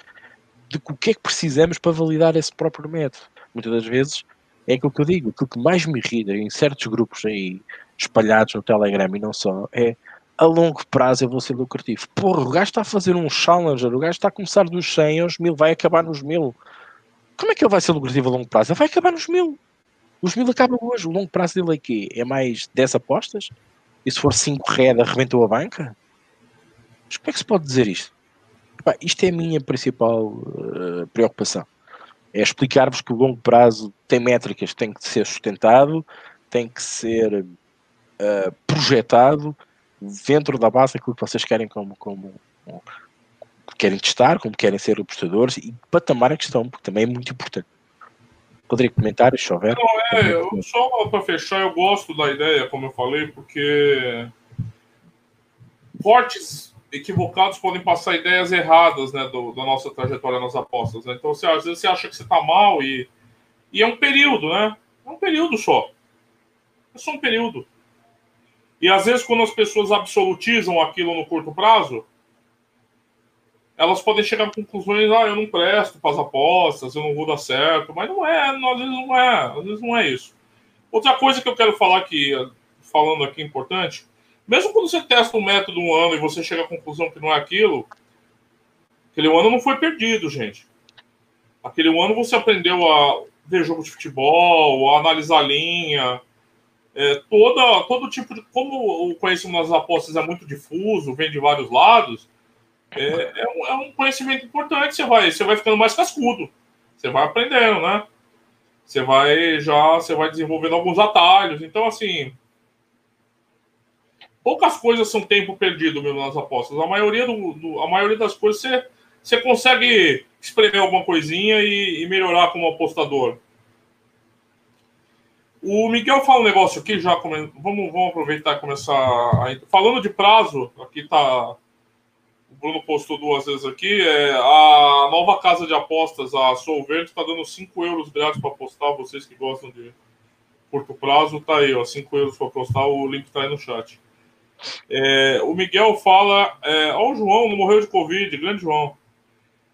de o que é que precisamos para validar esse próprio método. Muitas das vezes é aquilo que eu digo, aquilo que mais me irrita em certos grupos aí espalhados no Telegram e não só, é a longo prazo eu vou ser lucrativo. Porra, o gajo está a fazer um challenger, o gajo está a começar dos 100 aos 1000, vai acabar nos 1000. Como é que ele vai ser lucrativo a longo prazo? Ele vai acabar nos mil. Os mil acabam hoje. O longo prazo dele é quê? É mais 10 apostas? E se for 5 red, arrebentou a banca? Mas como é que se pode dizer isto? Epá, isto é a minha principal uh, preocupação. É explicar-vos que o longo prazo tem métricas, tem que ser sustentado, tem que ser uh, projetado dentro da base daquilo que vocês querem como, como, querem testar, como querem ser apostadores e patamar a questão, porque também é muito importante. Poderia comentar, se houver? Não, é, eu, só para fechar, eu gosto da ideia, como eu falei, porque cortes equivocados podem passar ideias erradas né, do, da nossa trajetória nas apostas. Né? Então, você, às vezes você acha que você está mal e, e é um período, né? É um período só. É só um período. E às vezes, quando as pessoas absolutizam aquilo no curto prazo, elas podem chegar a conclusões, ah, eu não presto para as apostas, eu não vou dar certo, mas não é, às vezes não é, às vezes não é isso. Outra coisa que eu quero falar aqui, falando aqui importante, mesmo quando você testa um método um ano e você chega à conclusão que não é aquilo, aquele ano não foi perdido, gente. Aquele ano você aprendeu a ver jogo de futebol, a analisar linha, é, toda, todo tipo de. Como o conhecimento das apostas é muito difuso, vem de vários lados, é, é, um, é um conhecimento importante. Você vai, você vai ficando mais cascudo. Você vai aprendendo, né? Você vai já, você vai desenvolvendo alguns atalhos. Então, assim, poucas coisas são tempo perdido mesmo nas apostas. A maioria, do, do, a maioria das coisas você, você consegue espremer alguma coisinha e, e, melhorar como apostador. O Miguel fala um negócio aqui, já come... vamos, vamos aproveitar e começar. A... Falando de prazo, aqui tá. O Bruno postou duas vezes aqui. É... A nova casa de apostas, a Soul Verde, está dando 5 euros grátis para apostar. Vocês que gostam de curto prazo, tá aí, ó. 5 euros para apostar. O link tá aí no chat. É, o Miguel fala. É, ó, o João não morreu de Covid, grande João.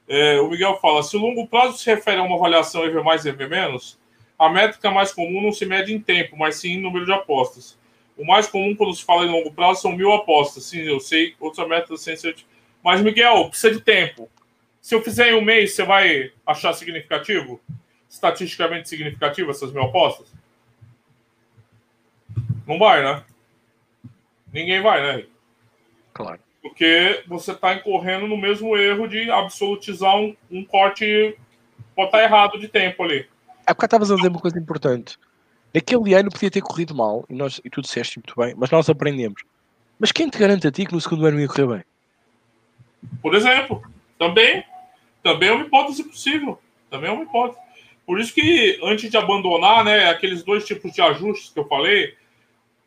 É, o Miguel fala: se o longo prazo se refere a uma avaliação EV mais EV menos, a métrica mais comum não se mede em tempo, mas sim em número de apostas. O mais comum quando se fala em longo prazo são mil apostas. Sim, eu sei, outra métrica sem ser. Mas, Miguel, precisa de tempo. Se eu fizer em um mês, você vai achar significativo? Estatisticamente significativo essas mil apostas? Não vai, né? Ninguém vai, né? Claro. Porque você está incorrendo no mesmo erro de absolutizar um, um corte pode estar errado de tempo ali. É porque estavas a dizer uma coisa importante. Aquele ano podia ter corrido mal, e, nós, e tu disseste muito bem, mas nós aprendemos. Mas quem te garante a ti que no segundo ano ia correr bem? Por exemplo, também, também é uma hipótese possível. Também é uma hipótese. Por isso que, antes de abandonar, né, aqueles dois tipos de ajustes que eu falei,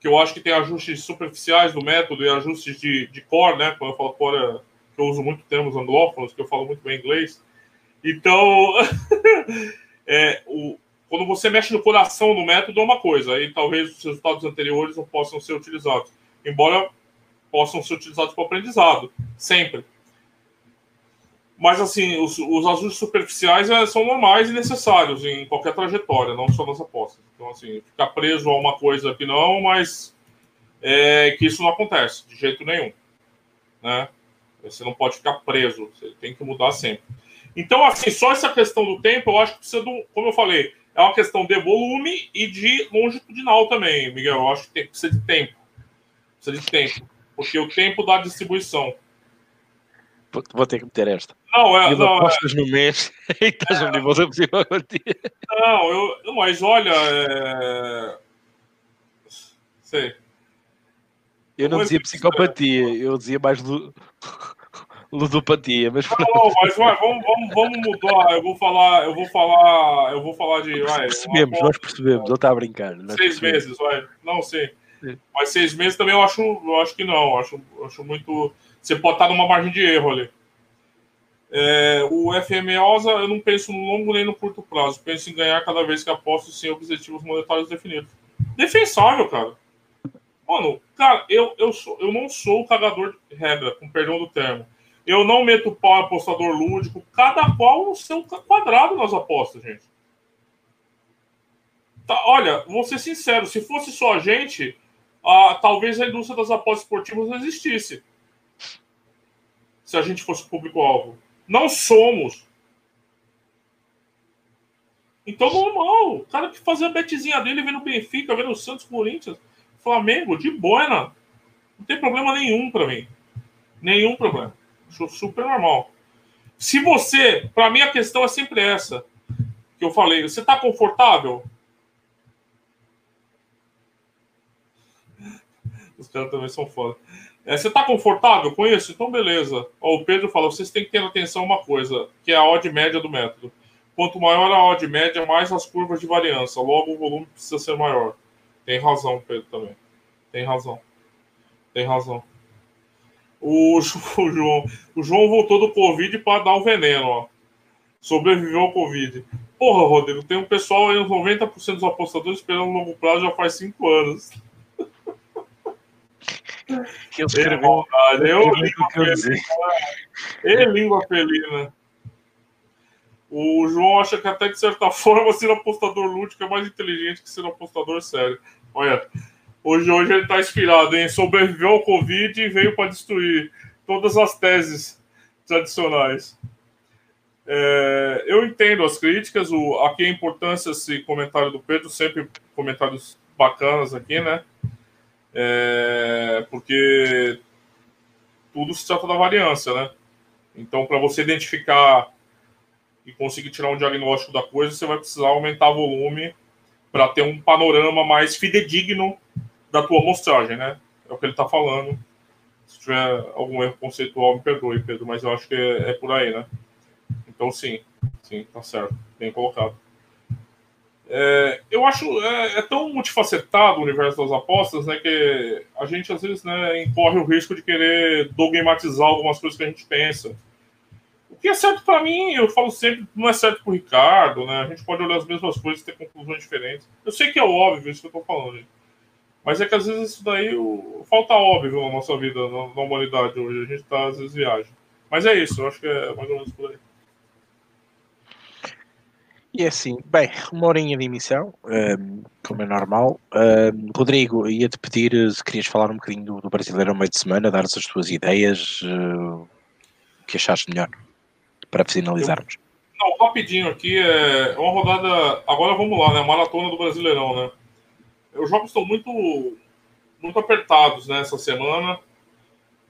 que eu acho que tem ajustes superficiais do método e ajustes de, de core, né? Quando eu falo core, é, eu uso muito termos anglófonos, que eu falo muito bem inglês. Então, é, o, quando você mexe no coração do método é uma coisa, aí talvez os resultados anteriores não possam ser utilizados, embora possam ser utilizados para aprendizado, sempre. Mas, assim, os, os ajustes superficiais é, são normais e necessários em qualquer trajetória, não só nas apostas. Então, assim, ficar preso a uma coisa que não, mas é, que isso não acontece de jeito nenhum. Né? Você não pode ficar preso, você tem que mudar sempre. Então, assim, só essa questão do tempo, eu acho que precisa do, como eu falei, é uma questão de volume e de longitudinal também, Miguel. Eu acho que tem, precisa de tempo. Precisa de tempo. Porque o tempo da distribuição. Vou ter que meter esta. Não, é. Não, apostas é... no mês e no nível da possível Não, eu, mas olha. É... Sei. Eu não dizia psicopatia, eu dizia mais ludopatia, mas não, não, mas vai, vamos, vamos, vamos mudar. Eu vou falar, eu vou falar, eu vou falar de. Vai, percebemos, nós percebemos, ele está a brincar. Seis meses, vai. Não sei. Mas seis meses também eu acho, eu acho que não. Eu acho, eu acho muito. Você pode estar numa margem de erro ali. É, o FMOSA eu não penso no longo nem no curto prazo. Penso em ganhar cada vez que aposto sem objetivos monetários definidos. Defensável, cara. Mano, cara, eu, eu, sou, eu não sou o cagador de regra, com perdão do termo. Eu não meto pau apostador lúdico. Cada qual no seu quadrado nas apostas, gente. Tá, olha, vou ser sincero, se fosse só a gente, ah, talvez a indústria das apostas esportivas não existisse. Se a gente fosse público-alvo. Não somos. Então, normal. O cara que fazia a betezinha dele vendo o Benfica, vendo o Santos Corinthians, Flamengo, de boa, não tem problema nenhum para mim. Nenhum problema. Acho super normal. Se você, para mim a questão é sempre essa que eu falei. Você está confortável? Os caras também são foda. É, você está confortável com isso? Então, beleza. O Pedro fala: vocês têm que ter atenção uma coisa, que é a odd média do método. Quanto maior a odd média, mais as curvas de variância. Logo, o volume precisa ser maior. Tem razão, Pedro, também. Tem razão. Tem razão. O, João, o João voltou do Covid para dar o veneno, ó. Sobreviveu ao Covid. Porra, Rodrigo, tem um pessoal aí, uns 90% dos apostadores esperando longo prazo já faz 5 anos. Que eu escrevi. Eu, eu, língua felina. E língua felina. O João acha que até de certa forma ser apostador lúdico é mais inteligente que ser apostador sério. Olha, hoje, hoje ele está inspirado em sobreviver ao Covid e veio para destruir todas as teses tradicionais. É, eu entendo as críticas, o, aqui a importância esse comentário do Pedro, sempre comentários bacanas aqui, né? É, porque tudo se trata da variância, né? Então, para você identificar e conseguir tirar um diagnóstico da coisa, você vai precisar aumentar volume para ter um panorama mais fidedigno da tua amostragem, né? É o que ele está falando. Se tiver algum erro conceitual, me perdoe, Pedro, mas eu acho que é, é por aí, né? Então, sim, sim, tá certo, bem colocado. É, eu acho é, é, tão multifacetado o universo das apostas, né, que a gente às vezes né, incorre o risco de querer dogmatizar algumas coisas que a gente pensa que é certo para mim, eu falo sempre, não é certo pro Ricardo, né? A gente pode olhar as mesmas coisas e ter conclusões diferentes. Eu sei que é óbvio isso que eu tô falando, gente. Mas é que às vezes isso daí o... falta óbvio na nossa vida, na, na, humanidade hoje. A gente tá, às vezes, viaja. Mas é isso, eu acho que é mais ou menos por aí. E é assim, bem, uma horinha de emissão, um, ehm, como é normal. Um, ehm, Rodrigo, ia-te pedir se querias falar um bocadinho do, do brasileiro ao meio de semana, dar-nos as tuas ideias, uh, o que achaste melhor para finalizarmos. Não, rapidinho aqui, é uma rodada. Agora vamos lá, né? Maratona do Brasileirão, né? Os jogos estão muito, muito apertados né, semana.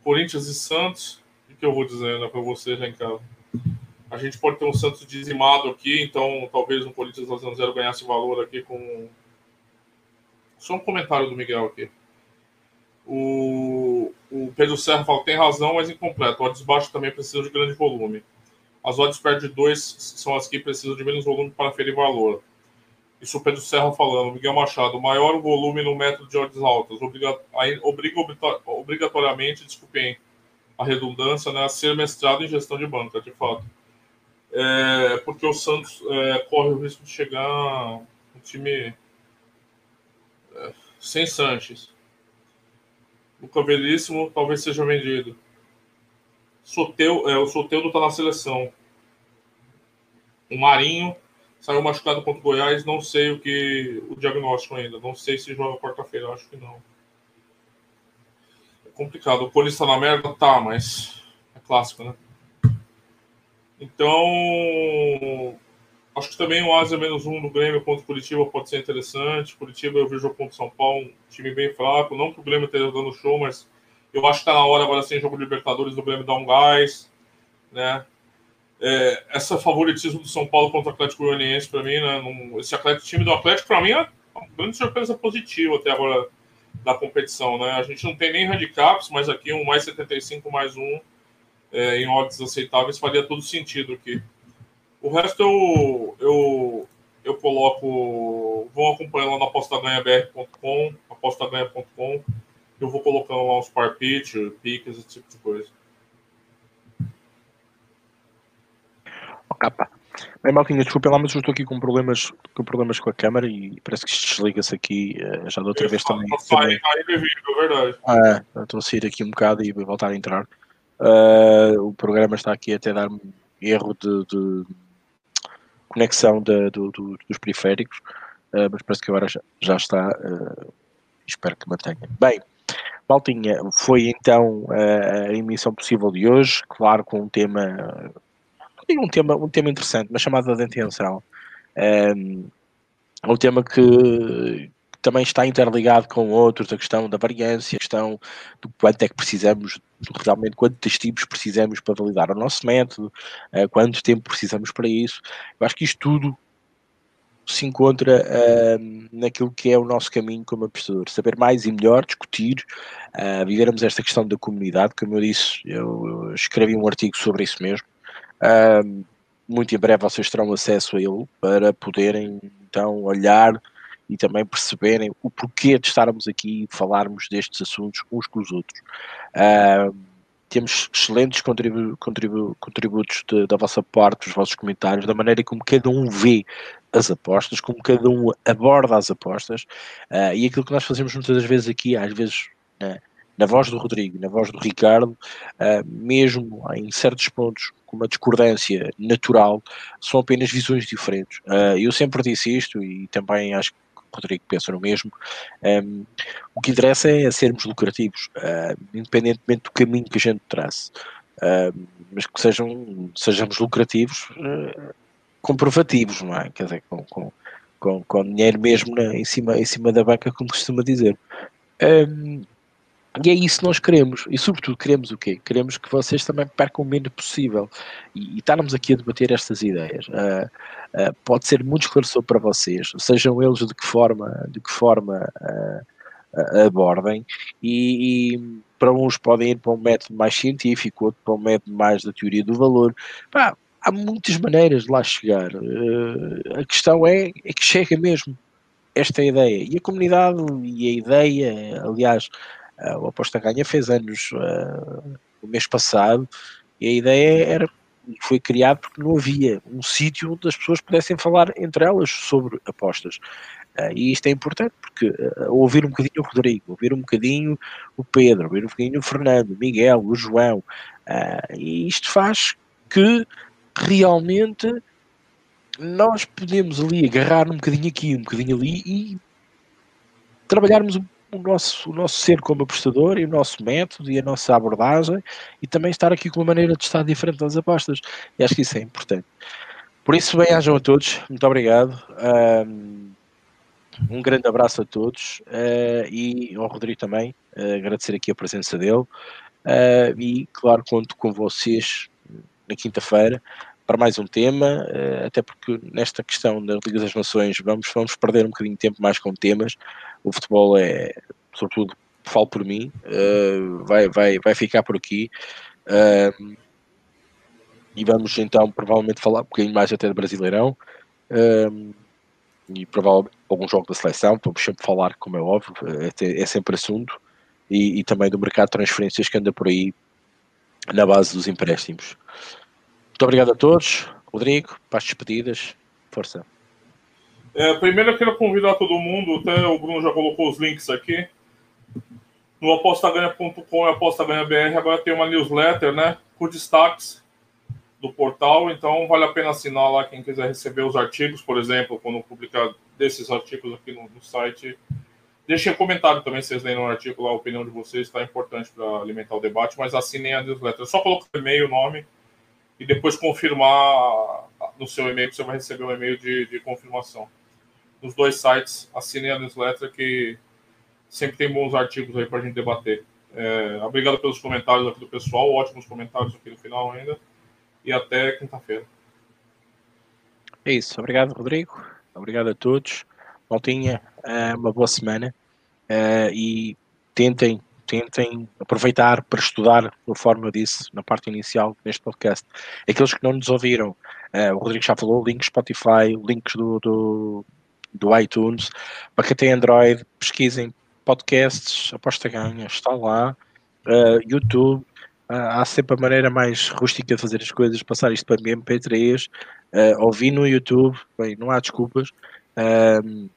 Corinthians e Santos. O que eu vou dizer né, para vocês em casa? A gente pode ter um Santos dizimado aqui, então talvez um Corinthians fazendo zero ganhasse valor aqui com. Só um comentário do Miguel aqui. O, o Pedro Serra fala tem razão, mas incompleto. Odds baixo também precisa de grande volume. As odds perto de 2 são as que precisam de menos volume para ferir valor. Isso o Pedro Serra falando. Miguel Machado, maior o volume no método de odds altas. Obriga, obriga obrigatoriamente, desculpem a redundância, né, a ser mestrado em gestão de banca, de fato. É, porque o Santos é, corre o risco de chegar um time é, sem Sanches. Luca Belíssimo talvez seja vendido. Soteu, é, o Soteudo está na seleção. O Marinho saiu machucado contra o Goiás, não sei o que o diagnóstico ainda. Não sei se joga quarta-feira, acho que não. É complicado. O Poli está na merda? Tá, mas é clássico, né? Então, acho que também o Ásia menos um no Grêmio contra o Curitiba pode ser interessante. Curitiba eu vejo contra o São Paulo, um time bem fraco. Não que o Grêmio esteja dando show, mas eu acho que está na hora agora, sem jogo de Libertadores, do Grêmio dar um gás, né? É, essa favoritismo do São Paulo contra o Atlético Goianiense, para mim, né? Esse Atlético, time do Atlético, para mim, é uma grande surpresa positiva até agora da competição, né? A gente não tem nem handicaps, mas aqui um mais 75 mais um é, em odds aceitáveis faria todo sentido aqui. O resto eu, eu, eu coloco. Vão acompanhando lá no apostaganhabr.com, apostaganha.com eu vou colocando lá uns par pitch, piques, esse tipo de coisa. Capa. Bem, Malquinha, desculpa lá, mas eu estou aqui com problemas, com problemas com a câmera e parece que desliga-se aqui. Eh, já da outra vez também. Sai, aí é verdade. Ah, estou a sair aqui um bocado e vou voltar a entrar. Uh, o programa está aqui até dar-me erro de, de conexão de, do, do, dos periféricos, uh, mas parece que agora já, já está. Uh, espero que mantenha. Bem, Maltinha, foi então a emissão possível de hoje, claro, com um tema, um tema, um tema interessante, mas chamado de atenção. Um, um tema que também está interligado com outros, a questão da variância, a questão do quanto é que precisamos, realmente quantos tipos precisamos para validar o nosso método, uh, quanto tempo precisamos para isso. Eu acho que isto tudo se encontra uh, naquilo que é o nosso caminho como apostador. Saber mais e melhor, discutir, uh, vivermos esta questão da comunidade. Como eu disse, eu escrevi um artigo sobre isso mesmo. Uh, muito em breve vocês terão acesso a ele para poderem então olhar e também perceberem o porquê de estarmos aqui e falarmos destes assuntos uns com os outros. Uh, temos excelentes contribu contribu contributos de, da vossa parte, dos vossos comentários, da maneira como cada um vê as apostas, como cada um aborda as apostas uh, e aquilo que nós fazemos muitas das vezes aqui, às vezes uh, na voz do Rodrigo, na voz do Ricardo, uh, mesmo em certos pontos com uma discordância natural, são apenas visões diferentes. eu sempre disse isto e também acho que Rodrigo pensa no mesmo. Um, o que interessa é sermos lucrativos, uh, independentemente do caminho que a gente trace, uh, mas que sejam, sejamos lucrativos, uh, comprovativos, não é? Quer dizer, com, com, com, com dinheiro mesmo na, em, cima, em cima da banca, como costuma dizer. Um, e é isso que nós queremos. E, sobretudo, queremos o quê? Queremos que vocês também percam o menos possível. E, e estarmos aqui a debater estas ideias. Uh, uh, pode ser muito esclarecedor para vocês, sejam eles de que forma, de que forma uh, abordem. E, e, para uns podem ir para um método mais científico, outro para um método mais da teoria do valor. Pá, há muitas maneiras de lá chegar. a questão é, é que chega mesmo esta ideia. E a comunidade e a ideia, aliás Uh, o Aposta Ganha fez anos uh, o mês passado e a ideia era foi criado porque não havia um sítio onde as pessoas pudessem falar entre elas sobre apostas. Uh, e isto é importante porque uh, ouvir um bocadinho o Rodrigo, ouvir um bocadinho o Pedro, ouvir um bocadinho o Fernando, o Miguel, o João, uh, e isto faz que realmente nós podemos ali agarrar um bocadinho aqui, um bocadinho ali e trabalharmos um o nosso, o nosso ser como apostador e o nosso método e a nossa abordagem e também estar aqui com uma maneira de estar diferente das apostas. E acho que isso é importante. Por isso, bem-ajam a todos. Muito obrigado. Um grande abraço a todos uh, e ao Rodrigo também. Uh, agradecer aqui a presença dele. Uh, e, claro, conto com vocês na quinta-feira para mais um tema, até porque nesta questão da Liga das Nações vamos, vamos perder um bocadinho de tempo mais com temas, o futebol é, sobretudo, falo por mim, uh, vai, vai, vai ficar por aqui. Uh, e vamos então provavelmente falar um bocadinho mais até do Brasileirão uh, e provavelmente algum jogo da seleção, vamos sempre falar, como é óbvio, é, é sempre assunto, e, e, também do mercado de transferências que anda por aí na base dos empréstimos. Muito obrigado a todos. Rodrigo, para as despedidas, força. É, primeiro eu quero convidar todo mundo, até o Bruno já colocou os links aqui. No apostaganha.com e apostaganha.br agora tem uma newsletter, né? Com destaques do portal, então vale a pena assinar lá quem quiser receber os artigos, por exemplo, quando publicar desses artigos aqui no, no site. Deixem um comentário também vocês leram o artigo lá, a opinião de vocês, está importante para alimentar o debate, mas assinem a newsletter. É só colocar o e-mail, o nome, e depois confirmar no seu e-mail que você vai receber um e-mail de, de confirmação nos dois sites, assinem a newsletter que sempre tem bons artigos aí para a gente debater. É, obrigado pelos comentários aqui do pessoal, ótimos comentários aqui no final ainda. E até quinta-feira. É isso. Obrigado, Rodrigo. Obrigado a todos. Maltinha, é, uma boa semana. É, e tentem, tentem aproveitar para estudar, conforme eu disse na parte inicial deste podcast. Aqueles que não nos ouviram, é, o Rodrigo já falou, links Spotify, links do, do do iTunes. Para quem tem Android, pesquisem podcasts, aposta ganha, está lá. Uh, YouTube, uh, há sempre a maneira mais rústica de fazer as coisas, passar isto para MP3, uh, ouvir no YouTube, bem, não há desculpas. Uh,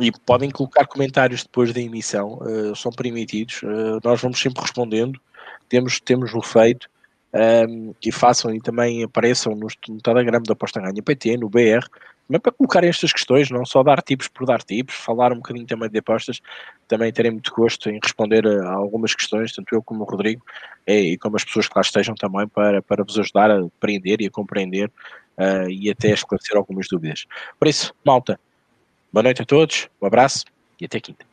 e podem colocar comentários depois da emissão, uh, são permitidos. nós vamos sempre respondendo, temos, temos o feito. Um, façam e também apareçam no, no Telegram da Aposta Ganha PT, no BR, também para colocarem estas questões, não só dar tipos por dar tipos, falar um bocadinho também de apostas, também terem muito gosto em responder a algumas questões, tanto eu como o Rodrigo, e, como as pessoas que lá estejam também, para, para vos ajudar a aprender e a compreender uh, e até esclarecer algumas dúvidas. Por isso, malta, boa noite a todos, um abraço e até quinta.